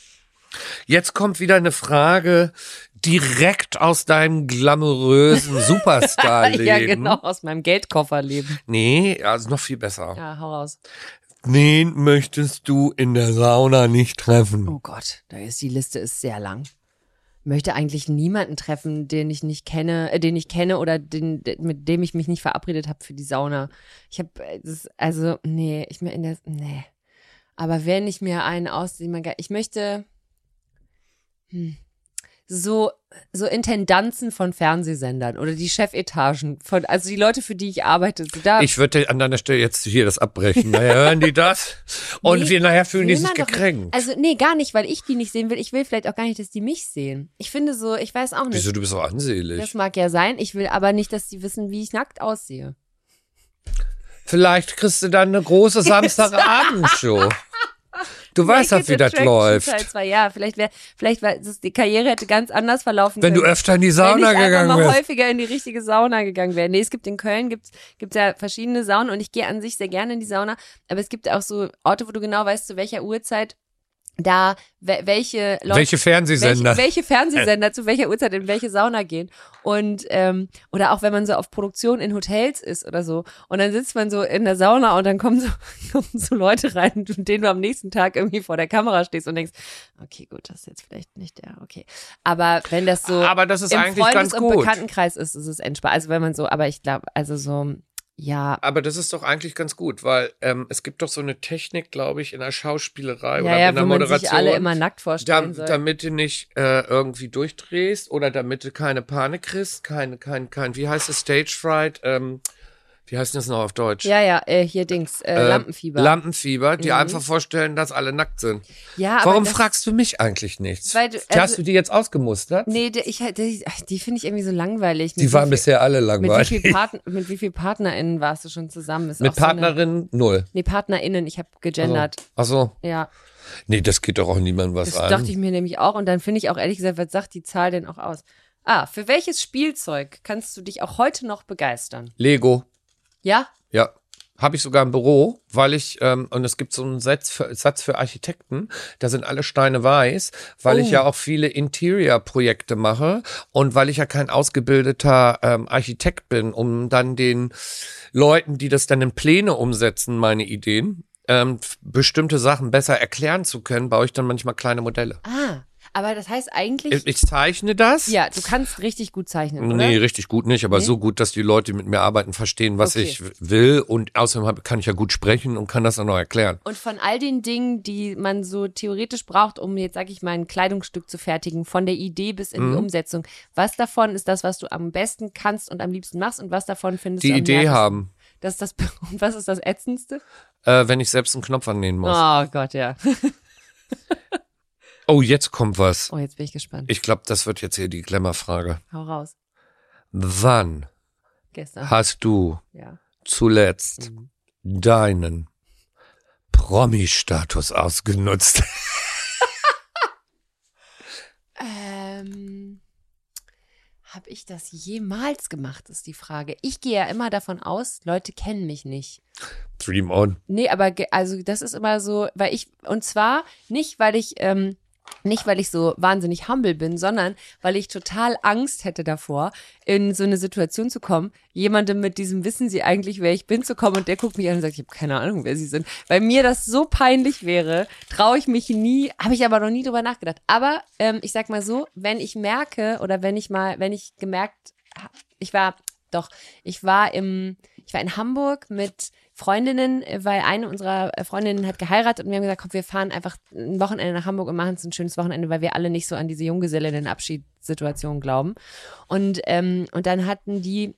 Jetzt kommt wieder eine Frage direkt aus deinem glamourösen Superstar-Leben. Ja, genau, aus meinem Geldkoffer leben. Nee, also noch viel besser. Ja, hau raus. Wen möchtest du in der Sauna nicht treffen? Oh Gott, da ist die Liste ist sehr lang. Möchte eigentlich niemanden treffen, den ich nicht kenne, äh, den ich kenne oder den, mit dem ich mich nicht verabredet habe für die Sauna. Ich habe das also nee, ich mir in der nee. Aber wenn ich mir einen aussehe, ich möchte hm, so so Intendanzen von Fernsehsendern oder die Chefetagen von also die Leute, für die ich arbeite, so da Ich würde an deiner Stelle jetzt hier das abbrechen. Naja, hören die das? Und Nee, wir nachher fühlen die sich gekränkt. Also, nee, gar nicht, weil ich die nicht sehen will. Ich will vielleicht auch gar nicht, dass die mich sehen. Ich finde so, ich weiß auch nicht. Wieso, du bist so ansehlich. Das mag ja sein. Ich will aber nicht, dass die wissen, wie ich nackt aussehe. Vielleicht kriegst du dann eine große Samstagabendshow. Du weißt doch, Naked wie das läuft. Teil zwei. Ja, vielleicht wäre, vielleicht war das, die Karriere hätte ganz anders verlaufen Wenn du können. öfter in die wenn Sauna ich einfach gegangen mal wärst. häufiger in die richtige Sauna gegangen wäre. Nee, es gibt in Köln gibt's gibt's ja verschiedene Saunen und ich gehe an sich sehr gerne in die Sauna, aber es gibt auch so Orte, wo du genau weißt, zu welcher Uhrzeit da we welche Leute Welche Fernsehsender? welche, welche Fernsehsender zu welcher Uhrzeit in welche Sauna gehen. Und ähm, oder auch wenn man so auf Produktion in Hotels ist oder so. Und dann sitzt man so in der Sauna und dann kommen so, kommen so Leute rein, denen du am nächsten Tag irgendwie vor der Kamera stehst und denkst, okay, gut, das ist jetzt vielleicht nicht der, okay. Aber wenn das so Aber das ist im eigentlich Freundes- ganz und gut. Bekanntenkreis ist, ist es entspannt. Also wenn man so, aber ich glaube, also so, ja, Aber das ist doch eigentlich ganz gut, weil ähm, es gibt doch so eine Technik, glaube ich, in der Schauspielerei ja, oder ja, in der wo man Moderation. sich alle immer nackt da, vorstellen soll. damit du nicht äh, irgendwie durchdrehst oder damit du keine Panik kriegst, kein, kein, kein, wie heißt es, Stage Fright, ähm, wie heißt das noch auf Deutsch? ja, ja, äh, hier Dings, äh, Äh, Lampenfieber. Lampenfieber, die Mhm. einfach vorstellen, dass alle nackt sind. ja, Warum das, fragst du mich eigentlich nichts? Weil du- Hast also- du die jetzt ausgemustert? Nee, die, ich, die, die finde ich irgendwie so langweilig. die Mit waren wie viel- bisher alle Mit wie, langweilig. viel Partner, mit wie viel PartnerInnen warst du schon zusammen? Ist Mit auch so null. Nee, PartnerInnen, ich habe gegendert. Ach so. Ja, Nee, das geht doch auch niemandem was das an. dachte ich mir nämlich auch. Und dann finde ich auch ehrlich gesagt, was sagt die Zahl denn auch aus? Ah, für welches Spielzeug kannst du dich auch heute noch begeistern? Lego. Ja? Ja, habe ich sogar im Büro, weil ich, ähm, und es gibt so einen Satz für, Satz für Architekten, da sind alle Steine weiß, weil ich Oh. ja auch viele Interior-Projekte mache und weil ich ja kein ausgebildeter ähm, Architekt bin, um dann den Leuten, die das dann in Pläne umsetzen, meine Ideen, ähm, bestimmte Sachen besser erklären zu können, baue ich dann manchmal kleine Modelle. Ah, aber das heißt eigentlich, Ich, ich zeichne das. ja, du kannst richtig gut zeichnen, oder? Nee, richtig gut nicht, aber Nee? so gut, dass die Leute, die mit mir arbeiten, verstehen, was Okay. ich will. Und außerdem kann ich ja gut sprechen und kann das dann noch erklären. Und von all den Dingen, die man so theoretisch braucht, um jetzt, sag ich mal, ein Kleidungsstück zu fertigen, von der Idee bis in Mhm. die Umsetzung, was davon ist das, was du am besten kannst und am liebsten machst und was davon findest Die du am Idee nervigsten? haben, Das ist das, und was ist das Ätzendste? äh, wenn ich selbst einen Knopf annähen muss. Oh Gott, ja. Oh, jetzt kommt was. Oh, jetzt bin ich gespannt. Ich glaube, das wird jetzt hier die Glamour-Frage. Hau raus. Wann Gestern. hast du Ja. zuletzt Mhm. deinen Promi-Status ausgenutzt? Ähm, habe ich das jemals gemacht, ist die Frage. Ich gehe ja immer davon aus, Leute kennen mich nicht. Dream on. Nee, aber also das ist immer so, weil ich, und zwar nicht, weil ich, ähm, nicht, weil ich so wahnsinnig humble bin, sondern weil ich total Angst hätte davor, in so eine Situation zu kommen, jemandem mit diesem Wissen Sie eigentlich, wer ich bin, zu kommen und der guckt mich an und sagt, ich habe keine Ahnung, wer Sie sind. Weil mir das so peinlich wäre, traue ich mich nie, habe ich aber noch nie drüber nachgedacht. Aber ähm, ich sag mal so, wenn ich merke oder wenn ich mal, wenn ich gemerkt, ich war, doch, ich war im, ich war in Hamburg mit Freundinnen, äh, weil eine unserer äh, Freundinnen hat geheiratet und wir haben gesagt, komm, wir fahren einfach ein Wochenende nach Hamburg und machen es ein schönes Wochenende, weil wir alle nicht so an diese Junggesellinnen-Abschiedssituation glauben. Und, ähm, und dann hatten die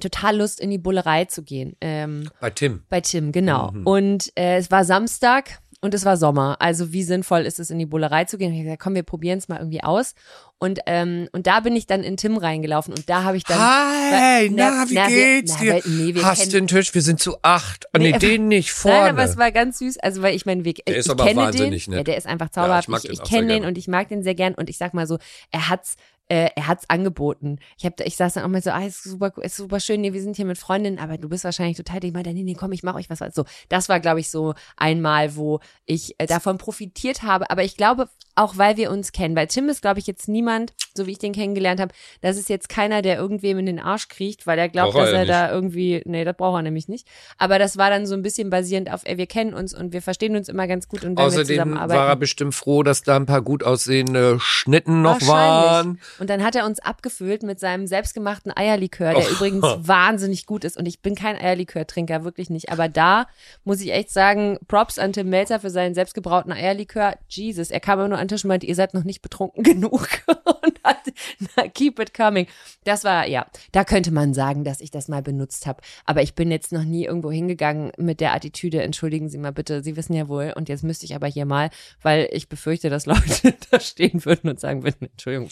total Lust, in die Bullerei zu gehen. Ähm, Bei Tim. bei Tim, genau. Mhm. Und äh, es war Samstag und es war Sommer. Also wie sinnvoll ist es, in die Bullerei zu gehen? Und ich hab gesagt, komm, wir probieren es mal irgendwie aus. Und, ähm, und da bin ich dann in Tim reingelaufen und da habe ich dann. Hi, na, wie na, wir- geht's na, dir? weil- nee, wir Hast den Tisch, wir sind zu acht. Oh, nee, Nee, aber- den nicht, vorne. Nein, aber es war ganz süß. Also, weil ich meine, wir, Der ist ich aber kenne wahnsinnig den. nett. Ja, der ist einfach Ja, zauberhaft. ich mag ich den ich auch kenne den und ich mag den sehr gern. Und ich sag mal so, er hat's äh, er hat's angeboten. Ich hab, ich saß dann auch mal so, ah, ist super, ist super schön, nee, wir sind hier mit Freundinnen, aber du bist wahrscheinlich total, ich meinte, nee, nee, komm, ich mach euch was. So, das war, glaube ich, so einmal, wo ich äh, davon profitiert habe. Aber ich glaube, auch weil wir uns kennen, weil Tim ist, glaube ich, jetzt niemand, so wie ich den kennengelernt habe, das ist jetzt keiner, der irgendwem in den Arsch kriecht, weil er glaubt, Braucht er dass er nicht. da irgendwie, nee, das braucht er nämlich nicht. Aber das war dann so ein bisschen basierend auf, ey, wir kennen uns und wir verstehen uns immer ganz gut und wenn wir Außerdem zusammenarbeiten. war er bestimmt froh, dass da ein paar gut aussehende Schnitten noch waren. Und dann hat er uns abgefüllt mit seinem selbstgemachten Eierlikör, der Oh. übrigens wahnsinnig gut ist. Und ich bin kein Eierlikör-Trinker, wirklich nicht. Aber da muss ich echt sagen, Props an Tim Melzer für seinen selbstgebrauten Eierlikör. Jesus, er kam immer nur an und meinte, ihr seid noch nicht betrunken genug. und hat, na, keep it coming. Das war, ja, da könnte man sagen, dass ich das mal benutzt habe. Aber ich bin jetzt noch nie irgendwo hingegangen mit der Attitüde, entschuldigen Sie mal bitte, Sie wissen ja wohl. Und jetzt müsste ich aber hier mal, weil ich befürchte, dass Leute da stehen würden und sagen würden, Entschuldigung,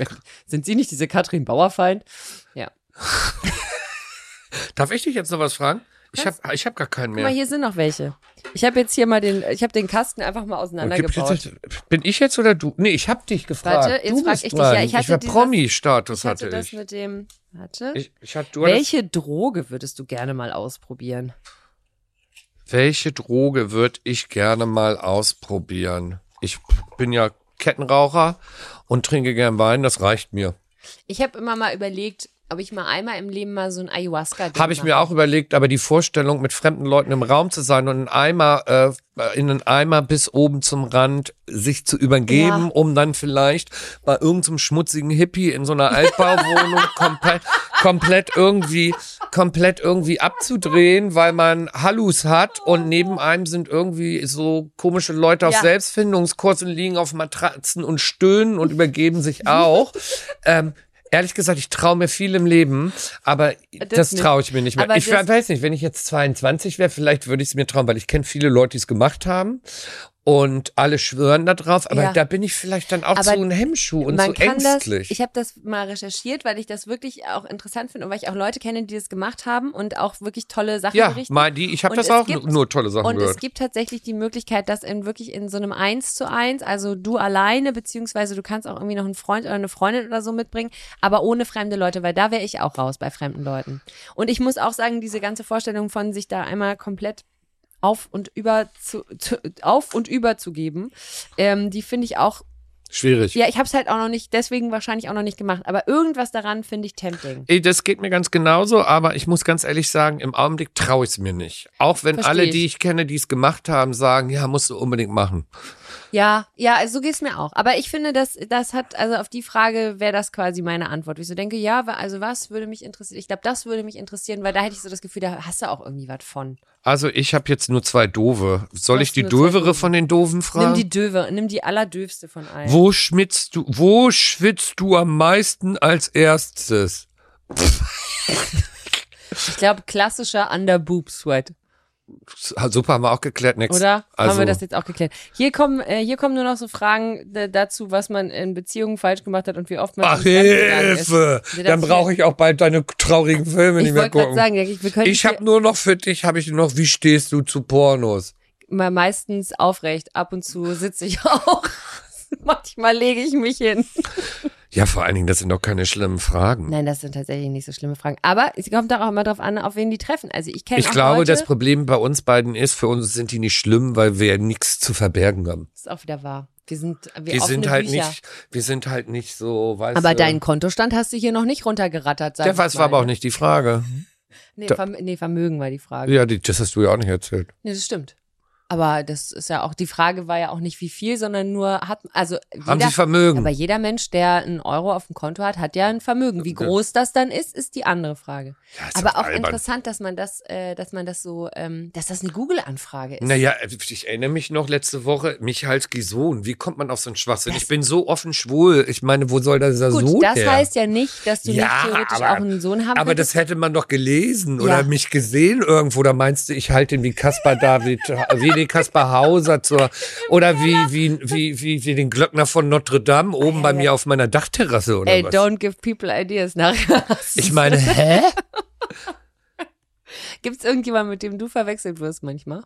sind Sie nicht diese Katrin Bauerfeind? Ja. Darf ich dich jetzt noch was fragen? Ich habe ich hab gar keinen Guck mal, mehr. hier sind noch welche. Ich habe jetzt hier mal den, ich habe den Kasten einfach mal auseinandergebaut. es- Bin ich jetzt oder du? Nee, ich hab dich gefragt. Warte, jetzt du frag bist ich dich. dran. Ja, ich hatte war Promi-Status Ich hatte hatte das ich. mit dem, warte. Ich, ich hatte, Welche Droge würdest du gerne mal ausprobieren? welche Droge würde ich gerne mal ausprobieren? Ich bin ja Kettenraucher und trinke gern Wein, das reicht mir. Ich habe immer mal überlegt, ob ich mal einmal im Leben mal so ein Ayahuasca Habe ich mir auch überlegt, aber die Vorstellung, mit fremden Leuten im Raum zu sein und einen Eimer, äh, in einen Eimer bis oben zum Rand sich zu übergeben, Ja. um dann vielleicht bei irgendeinem schmutzigen Hippie in so einer Altbauwohnung komplett, komplett irgendwie, komplett irgendwie abzudrehen, weil man Hallus hat und neben einem sind irgendwie so komische Leute auf Ja. Selbstfindungskurs und liegen auf Matratzen und stöhnen und übergeben sich auch. ähm, Ehrlich gesagt, ich traue mir viel im Leben, aber das, Das traue ich mir nicht mehr. Aber ich weiß nicht, wenn ich jetzt 22 wäre, vielleicht würde ich es mir trauen, weil ich kenne viele Leute, die es gemacht haben und alle schwören da drauf, aber Ja. da bin ich vielleicht dann auch Aber zu ein Hemmschuh und man so ängstlich. das, ich habe das mal recherchiert, weil ich das wirklich auch interessant finde und weil ich auch Leute kenne, die das gemacht haben und auch wirklich tolle Sachen ja, berichten. die, ich habe Und das auch gibt- nur tolle Sachen Und gehört. es gibt tatsächlich die Möglichkeit, dass in wirklich in so einem Eins zu eins, also du alleine, beziehungsweise du kannst auch irgendwie noch einen Freund oder eine Freundin oder so mitbringen, aber ohne fremde Leute, weil da wäre ich auch raus bei fremden Leuten. Und ich muss auch sagen, diese ganze Vorstellung von sich da einmal komplett auf und über zu, zu auf und über zu geben, ähm, die finde ich auch, Schwierig. ja, ich habe es halt auch noch nicht, deswegen wahrscheinlich auch noch nicht gemacht, aber irgendwas daran finde ich tempting. Ey, Das geht mir ganz genauso, aber ich muss ganz ehrlich sagen, im Augenblick traue ich es mir nicht. Auch wenn Versteh alle, ich. die ich kenne, die es gemacht haben, sagen, ja, musst du unbedingt machen. Ja, ja, also so geht's mir auch. Aber ich finde, das, das hat, also auf die Frage wäre das quasi meine Antwort. Wo ich so denke, ja, also was würde mich interessieren? Ich glaube, das würde mich interessieren, weil da hätte ich so das Gefühl, da hast du auch irgendwie was von. Also ich habe jetzt nur zwei Dove. Soll ich die Dövere von den Doofen fragen? Nimm die Döwe, nimm die allerdöfste von allen. Wo schwitzt du, wo schwitzt du am meisten als erstes? Ich glaube, klassischer Under-Boob-Sweat, Super, haben wir auch geklärt. Next. oder? Also, Haben wir das jetzt auch geklärt. Hier kommen, äh, hier kommen nur noch so Fragen äh, dazu, was man in Beziehungen falsch gemacht hat und wie oft man Ach, ist. Hilfe! Wir Dann brauche ich auch bald deine traurigen Filme Ich nicht mehr gucken. sagen, können ich habe nur noch für dich, habe ich nur noch, wie stehst du zu Pornos? mal meistens aufrecht. Ab und zu sitze ich auch. Manchmal lege ich mich hin. Ja, vor allen Dingen, das sind doch keine schlimmen Fragen. Nein, das sind tatsächlich nicht so schlimme Fragen. Aber es kommt auch immer darauf an, auf wen die treffen. Also ich kenne Ich glaube, Leute, das Problem bei uns beiden ist, für uns sind die nicht schlimm, weil wir ja nichts zu verbergen haben. ist auch wieder wahr. Wir sind, wir, Wir sind halt Bücher. nicht, wir sind halt nicht so, weißt Aber du. deinen Kontostand hast du hier noch nicht runtergerattert. Sag Ja, ich was war aber auch nicht die Frage. Nee, Verm nee, Vermögen war die Frage. Ja, die, das hast du ja auch nicht erzählt. Nee, das stimmt. Aber das ist ja auch, die Frage war ja auch nicht wie viel, sondern nur hat, also Haben jeder, sie Vermögen? aber jeder Mensch, der einen Euro auf dem Konto hat, hat ja ein Vermögen. Wie groß das dann ist, ist die andere Frage. Ja, aber auch albern. interessant, dass man das, äh, dass man das so, ähm, dass das eine Google-Anfrage ist. Naja, ich erinnere mich noch letzte Woche, Michalski Sohn, wie kommt man auf so einen Schwachsinn? ich bin so offen schwul. Ich meine, wo soll dieser Gut, Sohn das her? heißt ja nicht, dass du Ja, nicht theoretisch aber- auch einen Sohn haben Aber könntest. das hätte man doch gelesen oder Ja. mich gesehen irgendwo. Da meinst du, ich halte ihn wie Kaspar David, wie Kaspar Hauser zur, oder wie, wie, wie, wie, wie den Glöckner von Notre Dame oben bei mir auf meiner Dachterrasse oder Ey, was? don't give people ideas nachher. Ich meine, hä? Gibt es irgendjemanden, mit dem du verwechselt wirst manchmal?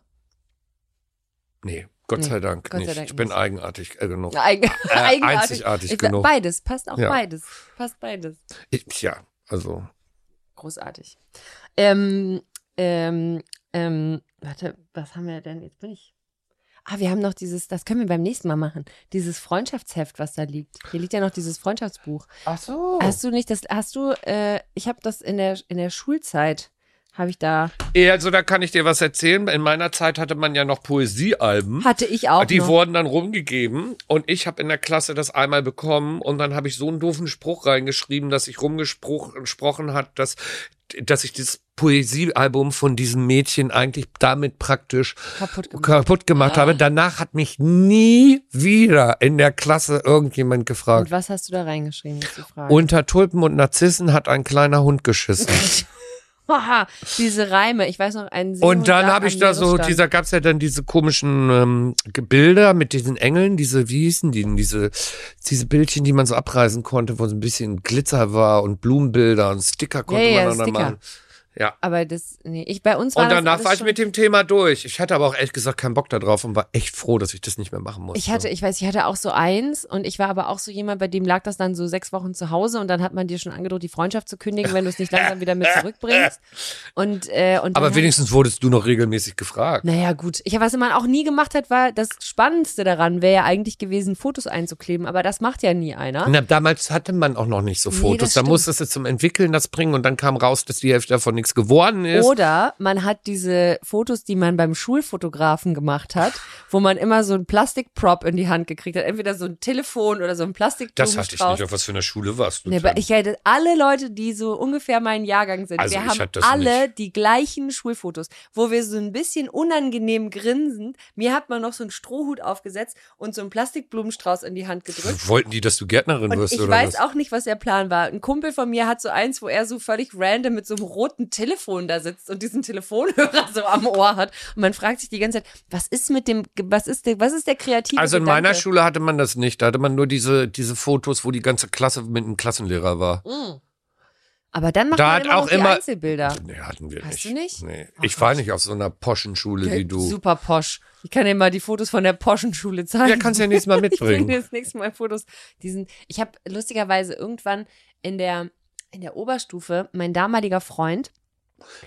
Nee, Gott Nee, sei Dank Gott sei nicht. Dank ich bin nicht. eigenartig äh, genug. Eigen, eigenartig. einzigartig Ich sag, genug. Beides, passt auch Ja. beides. Passt beides. Ich, ja, also. Großartig. Ähm, ähm, ähm, warte, was haben wir denn? Jetzt bin ich. Ah, wir haben noch dieses, das können wir beim nächsten Mal machen. Dieses Freundschaftsheft, was da liegt. Hier liegt ja noch dieses Freundschaftsbuch. Ach so. Hast du nicht, das hast du, äh, ich habe das in der, in der Schulzeit, habe ich da, Also da kann ich dir was erzählen. In meiner Zeit hatte man ja noch Poesiealben. hatte ich auch Die noch. wurden dann rumgegeben und ich habe in der Klasse das einmal bekommen und dann habe ich so einen doofen Spruch reingeschrieben, dass ich rumgesprochen hat, dass dass ich das Poesiealbum von diesem Mädchen eigentlich damit praktisch Kaputt gemacht. kaputt gemacht habe. Danach hat mich nie wieder in der Klasse irgendjemand gefragt. Und was hast du da reingeschrieben. Unter Tulpen und Narzissen hat ein kleiner Hund geschissen. Haha, diese Reime, ich weiß noch einen Und dann habe ich da so, dieser gab's ja dann diese komischen ähm, Bilder mit diesen Engeln, diese, wie hießen die diese, diese Bildchen, die man so abreißen konnte, wo so ein bisschen Glitzer war und Blumenbilder und Sticker konnte ja, man dann Sticker. machen. Ja. Aber das, nee, ich, bei uns war Und das danach alles war ich mit dem Thema durch. Ich hatte aber auch ehrlich gesagt keinen Bock da drauf und war echt froh, dass ich das nicht mehr machen musste. Ich hatte, ich weiß, ich hatte auch so eins und ich war aber auch so jemand, bei dem lag das dann so sechs Wochen zu Hause und dann hat man dir schon angedroht, die Freundschaft zu kündigen, wenn du es nicht langsam wieder mit zurückbringst. Und, äh, und aber wenigstens wurdest du noch regelmäßig gefragt. Naja, gut. Ich, was man auch nie gemacht hat, war, das Spannendste daran wäre ja eigentlich gewesen, Fotos einzukleben, aber das macht ja nie einer. Na, damals hatte man auch noch nicht so Nee, Fotos. das da musstest du zum Entwickeln das bringen und dann kam raus, dass die Hälfte davon nichts geworden ist. Oder man hat diese Fotos, die man beim Schulfotografen gemacht hat, wo man immer so ein Plastikprop in die Hand gekriegt hat. Entweder so ein Telefon oder so ein das hatte ich nicht. Auf was für einer Schule warst du? Nee, aber ich hätte alle Leute, die so ungefähr mein Jahrgang sind, Also wir haben alle nicht. die gleichen Schulfotos, wo wir so ein bisschen unangenehm grinsend, mir hat man noch so einen Strohhut aufgesetzt und so einen Plastikblumenstrauß in die Hand gedrückt. Wollten die, dass du Gärtnerin wirst ich oder weiß was? auch nicht, was der Plan war. Ein Kumpel von mir hat so eins, wo er so völlig random mit so einem roten Telefon da sitzt und diesen Telefonhörer so am Ohr hat. Und man fragt sich die ganze Zeit, was ist mit dem, was ist der, was ist der kreative Also in Gedanke? meiner Schule hatte man das nicht. Da hatte man nur diese, diese Fotos, wo die ganze Klasse mit einem Klassenlehrer war. Aber dann macht Da man hat immer auch die immer- Einzelbilder. Nee, hatten wir Hast nicht. du nicht? Nee. Ich war nicht auf so einer poschen Schule wie du. Super posch. Ich kann dir mal die Fotos von der Poschenschule zeigen. Ja, kannst ja nächstes Mal Ich bringe dir mitbringen. das nächste Mal Fotos. Diesen, ich habe lustigerweise irgendwann in der, in der Oberstufe, mein damaliger Freund,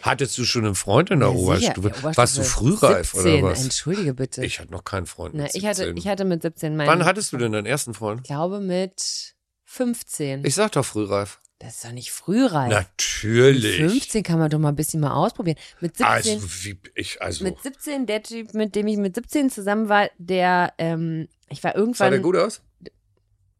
Hattest du schon einen Freund in der Ja, Oberstufe? Warst du frühreif 17, oder was? Entschuldige bitte. Ich hatte noch keinen Freund. Na, mit ich, hatte, 17. ich hatte mit 17 meinen. Wann hattest du denn deinen ersten Freund? Ich glaube mit 15. Ich sag doch frühreif. das ist doch nicht frühreif. Natürlich. Mit 15 kann man doch mal ein bisschen mal ausprobieren. Mit 17, Also, wie ich, also. mit 17, der Typ, mit dem ich mit 17 zusammen war, der, ähm, ich war sah irgendwann der gut aus?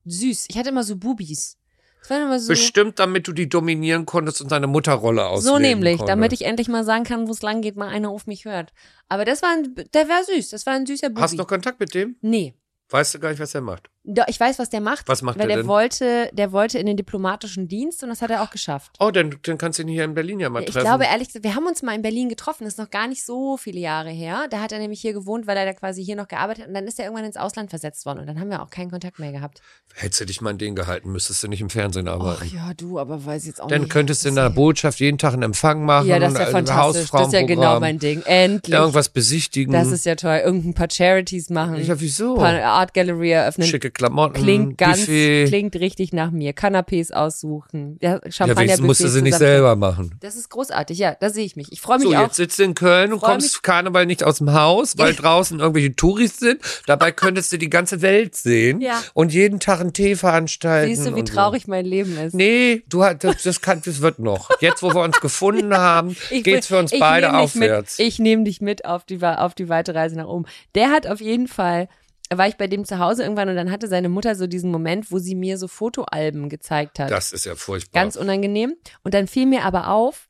süß. Ich hatte immer so Bubis. So. Bestimmt, damit du die dominieren konntest und deine Mutterrolle ausleben So nämlich, konntest. damit ich endlich mal sagen kann, wo es lang geht, mal einer auf mich hört. Aber das war ein, der war süß, das war ein süßer Bubi. Hast du noch Kontakt mit dem? Nee. Weißt du gar nicht, was er macht? Ich weiß, was der macht. Was macht weil er der denn? wollte, der wollte in den diplomatischen Dienst und das hat er auch geschafft. Oh, dann, dann kannst du ihn hier in Berlin ja mal Ich treffen. glaube ehrlich gesagt, wir haben uns mal in Berlin getroffen, das ist noch gar nicht so viele Jahre her. Da hat er nämlich hier gewohnt, weil er da quasi hier noch gearbeitet hat und dann ist er irgendwann ins Ausland versetzt worden und dann haben wir auch keinen Kontakt mehr gehabt. Hättest du dich mal an den gehalten, müsstest du nicht im Fernsehen Ach arbeiten. ja, du, aber weiß jetzt auch Dann nicht. könntest du in der Botschaft jeden Tag einen Empfang machen. Ja, das ist ja fantastisch. Das ist ja genau mein Ding. Endlich. Irgendwas besichtigen. Das ist ja toll. Irgendein paar Charities machen. ja, wieso? Ein paar Art Gallery eröffnen. Schicke schicke Klamotten, Klingt ganz, Buffet. klingt richtig nach mir. Kanapés aussuchen, ja, ja, Champagner wenigstens musst du sie nicht selber machen. Das ist großartig, ja, da sehe ich mich. Ich freue mich So, auch. jetzt sitzt du in Köln und kommst mich- Karneval nicht aus dem Haus, weil draußen irgendwelche Touris sind. Dabei könntest du die ganze Welt sehen Ja. und jeden Tag einen Tee veranstalten. Siehst du, wie und so. traurig mein Leben ist. Nee, du hast, das, das, kann, das wird noch. Jetzt, wo wir uns gefunden haben, Ich geht's für uns beide aufwärts. Mit, ich nehme dich mit auf die, auf die weite Reise nach oben. Der hat auf jeden Fall, war ich bei dem zu Hause irgendwann und dann hatte seine Mutter so diesen Moment, wo sie mir so Fotoalben gezeigt hat. das ist ja furchtbar. Ganz unangenehm. Und dann fiel mir aber auf,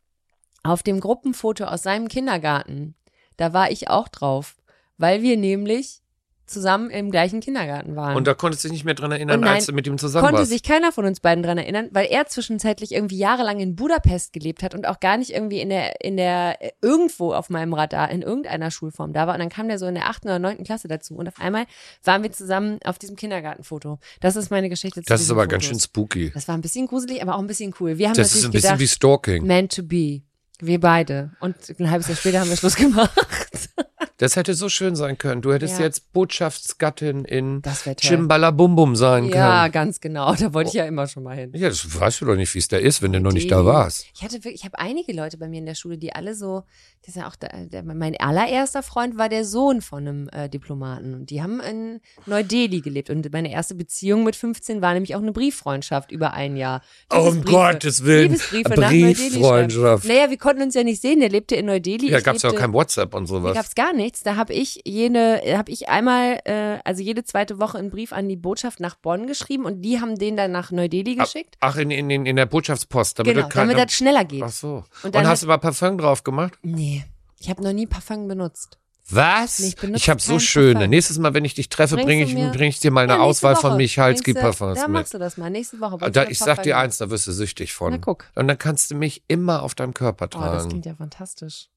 auf dem Gruppenfoto aus seinem Kindergarten, da war ich auch drauf, weil wir nämlich zusammen im gleichen Kindergarten waren. und da konntest du dich nicht mehr dran erinnern, nein, als du mit ihm zusammen konnte warst. sich keiner von uns beiden dran erinnern, weil er zwischenzeitlich irgendwie jahrelang in Budapest gelebt hat und auch gar nicht irgendwie in der, in der, äh, irgendwo auf meinem Radar, in irgendeiner Schulform da war. Und dann kam der so in der achten oder neunten Klasse dazu. Und auf einmal waren wir zusammen auf diesem Kindergartenfoto. Das ist meine Geschichte zu das ist aber ganz schön Fotos. spooky. Das war ein bisschen gruselig, aber auch ein bisschen cool. Wir haben Das ist ein bisschen gedacht, wie Stalking. meant to be. Wir beide. Und ein halbes Jahr später haben wir Schluss gemacht. Das hätte so schön sein können. Du hättest Ja. jetzt Botschaftsgattin in. Chimbalabumbum sein Ja, können. ganz genau. Da wollte ich ja immer schon mal hin. Ja, das weißt du doch nicht, wie es da ist, wenn du noch nicht da warst. Ich hatte wirklich, ich habe einige Leute bei mir in der Schule, die alle so, das ist ja auch der, der, mein allererster Freund war der Sohn von einem äh, Diplomaten und die haben in Neu-Delhi gelebt und meine erste Beziehung mit 15 war nämlich auch eine Brieffreundschaft über ein Jahr. Oh, um. Gottes Willen. Liebesbriefe. Brieffreundschaft. Naja, wir konnten uns ja nicht sehen, der lebte in Neu-Delhi. Ja, ich gab's ja auch kein WhatsApp und sowas. gab's gar nichts. Da habe ich jene, habe ich einmal, äh, also jede zweite Woche einen Brief an die Botschaft nach Bonn geschrieben und die haben den dann nach Neu-Delhi geschickt. Ach, in, in, in, der Botschaftspost. Damit genau, kein, damit das schneller geht. Ach so. Und Und, dann hast hat- du mal Parfum drauf gemacht? Nee, ich habe noch nie Parfum benutzt. Was? Nee, ich ich habe so schöne. Parfum. Nächstes Mal, wenn ich dich treffe, bringe ich, bring ich dir mal eine Ja, Auswahl von Woche. Michalski-Parfums Bringst du- Da mit. machst du das mal. Nächste Woche. bringst Da, ich sag dir eins, da wirst du süchtig von. Na, guck. Und dann kannst du mich immer auf deinem Körper Oh, das tragen. klingt ja fantastisch.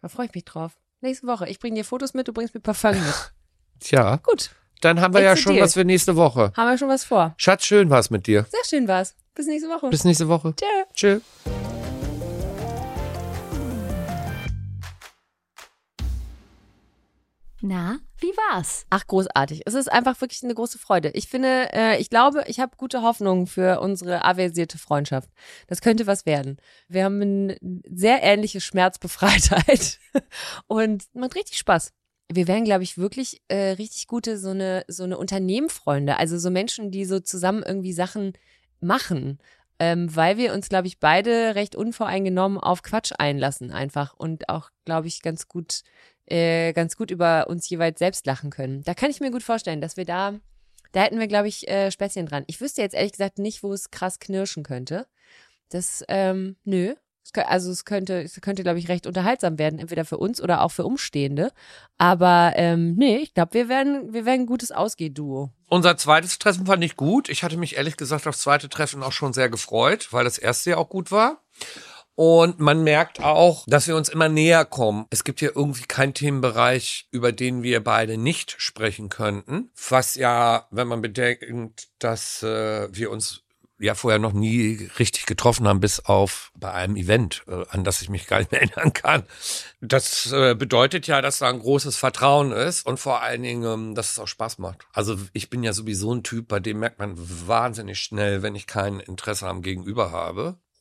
Da freue ich mich drauf. Nächste Woche. Ich bringe dir Fotos mit, du bringst mir Parfum mit. Tja, Gut, dann haben wir It's ja schon deal. was für nächste Woche. haben wir schon was vor. Schatz, schön war's mit dir. Sehr schön war's. Bis nächste Woche. Bis nächste Woche. Tschö. Tschö. Na, wie war's? Ach, großartig. Es ist einfach wirklich eine große Freude. Ich finde, äh, ich glaube, ich habe gute Hoffnung für unsere aversierte Freundschaft. Das könnte was werden. Wir haben eine sehr ähnliche Schmerzbefreitheit und macht richtig Spaß. Wir wären, glaube ich, wirklich äh, richtig gute so eine so eine Unternehmenfreunde, also so Menschen, die so zusammen irgendwie Sachen machen, ähm, weil wir uns, glaube ich, beide recht unvoreingenommen auf Quatsch einlassen einfach und auch, glaube ich, ganz gut äh, ganz gut über uns jeweils selbst lachen können. Da kann ich mir gut vorstellen, dass wir da, da hätten wir, glaube ich, äh, Späßchen dran. Ich wüsste jetzt ehrlich gesagt nicht, wo es krass knirschen könnte. Das, ähm, nö. Also es könnte, es könnte, glaube ich, recht unterhaltsam werden, entweder für uns oder auch für Umstehende. Aber ähm, nee, ich glaube, wir werden, wir werden ein gutes Ausgehduo. Unser zweites Treffen fand ich gut. Ich hatte mich ehrlich gesagt aufs zweite Treffen auch schon sehr gefreut, weil das erste ja auch gut war. Und man merkt auch, dass wir uns immer näher kommen. Es gibt hier irgendwie keinen Themenbereich, über den wir beide nicht sprechen könnten. Was ja, wenn man bedenkt, dass äh, wir uns ja vorher noch nie richtig getroffen haben, bis auf bei einem Event, äh, an das ich mich gar nicht mehr erinnern kann. Das äh, bedeutet ja, dass da ein großes Vertrauen ist und vor allen Dingen, ähm, dass es auch Spaß macht. Also ich bin ja sowieso ein Typ, bei dem merkt man wahnsinnig schnell, wenn ich kein Interesse am Gegenüber habe.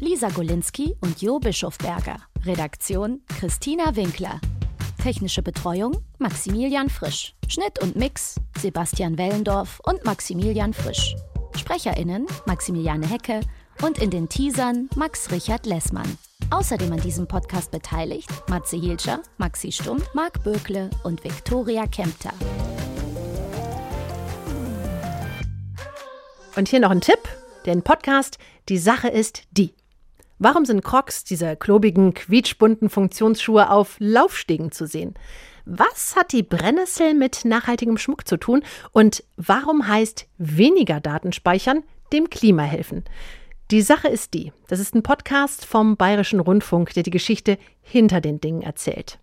Lisa Golinski und Jo Bischofberger. Redaktion Christina Winkler. Technische Betreuung Maximilian Frisch. Schnitt und Mix Sebastian Wellendorf und Maximilian Frisch. SprecherInnen Maximiliane Hecke und in den Teasern Max Richard Lessmann. Außerdem an diesem Podcast beteiligt Matze Hilscher, Maxi Stumm, Marc Bökle und Viktoria Kempter. Und hier noch ein Tipp, den Podcast Die Sache ist die. Warum sind Crocs, diese klobigen, quietschbunten Funktionsschuhe, auf Laufstegen zu sehen? Was hat die Brennnessel mit nachhaltigem Schmuck zu tun und warum heißt weniger Daten speichern dem Klima helfen? Die Sache ist die, das ist ein Podcast vom Bayerischen Rundfunk, der die Geschichte hinter den Dingen erzählt.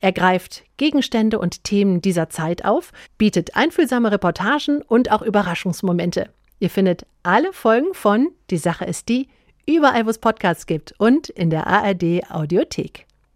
Er greift Gegenstände und Themen dieser Zeit auf, bietet einfühlsame Reportagen und auch Überraschungsmomente. Ihr findet alle Folgen von Die Sache ist die überall, wo es Podcasts gibt und in der ARD Audiothek.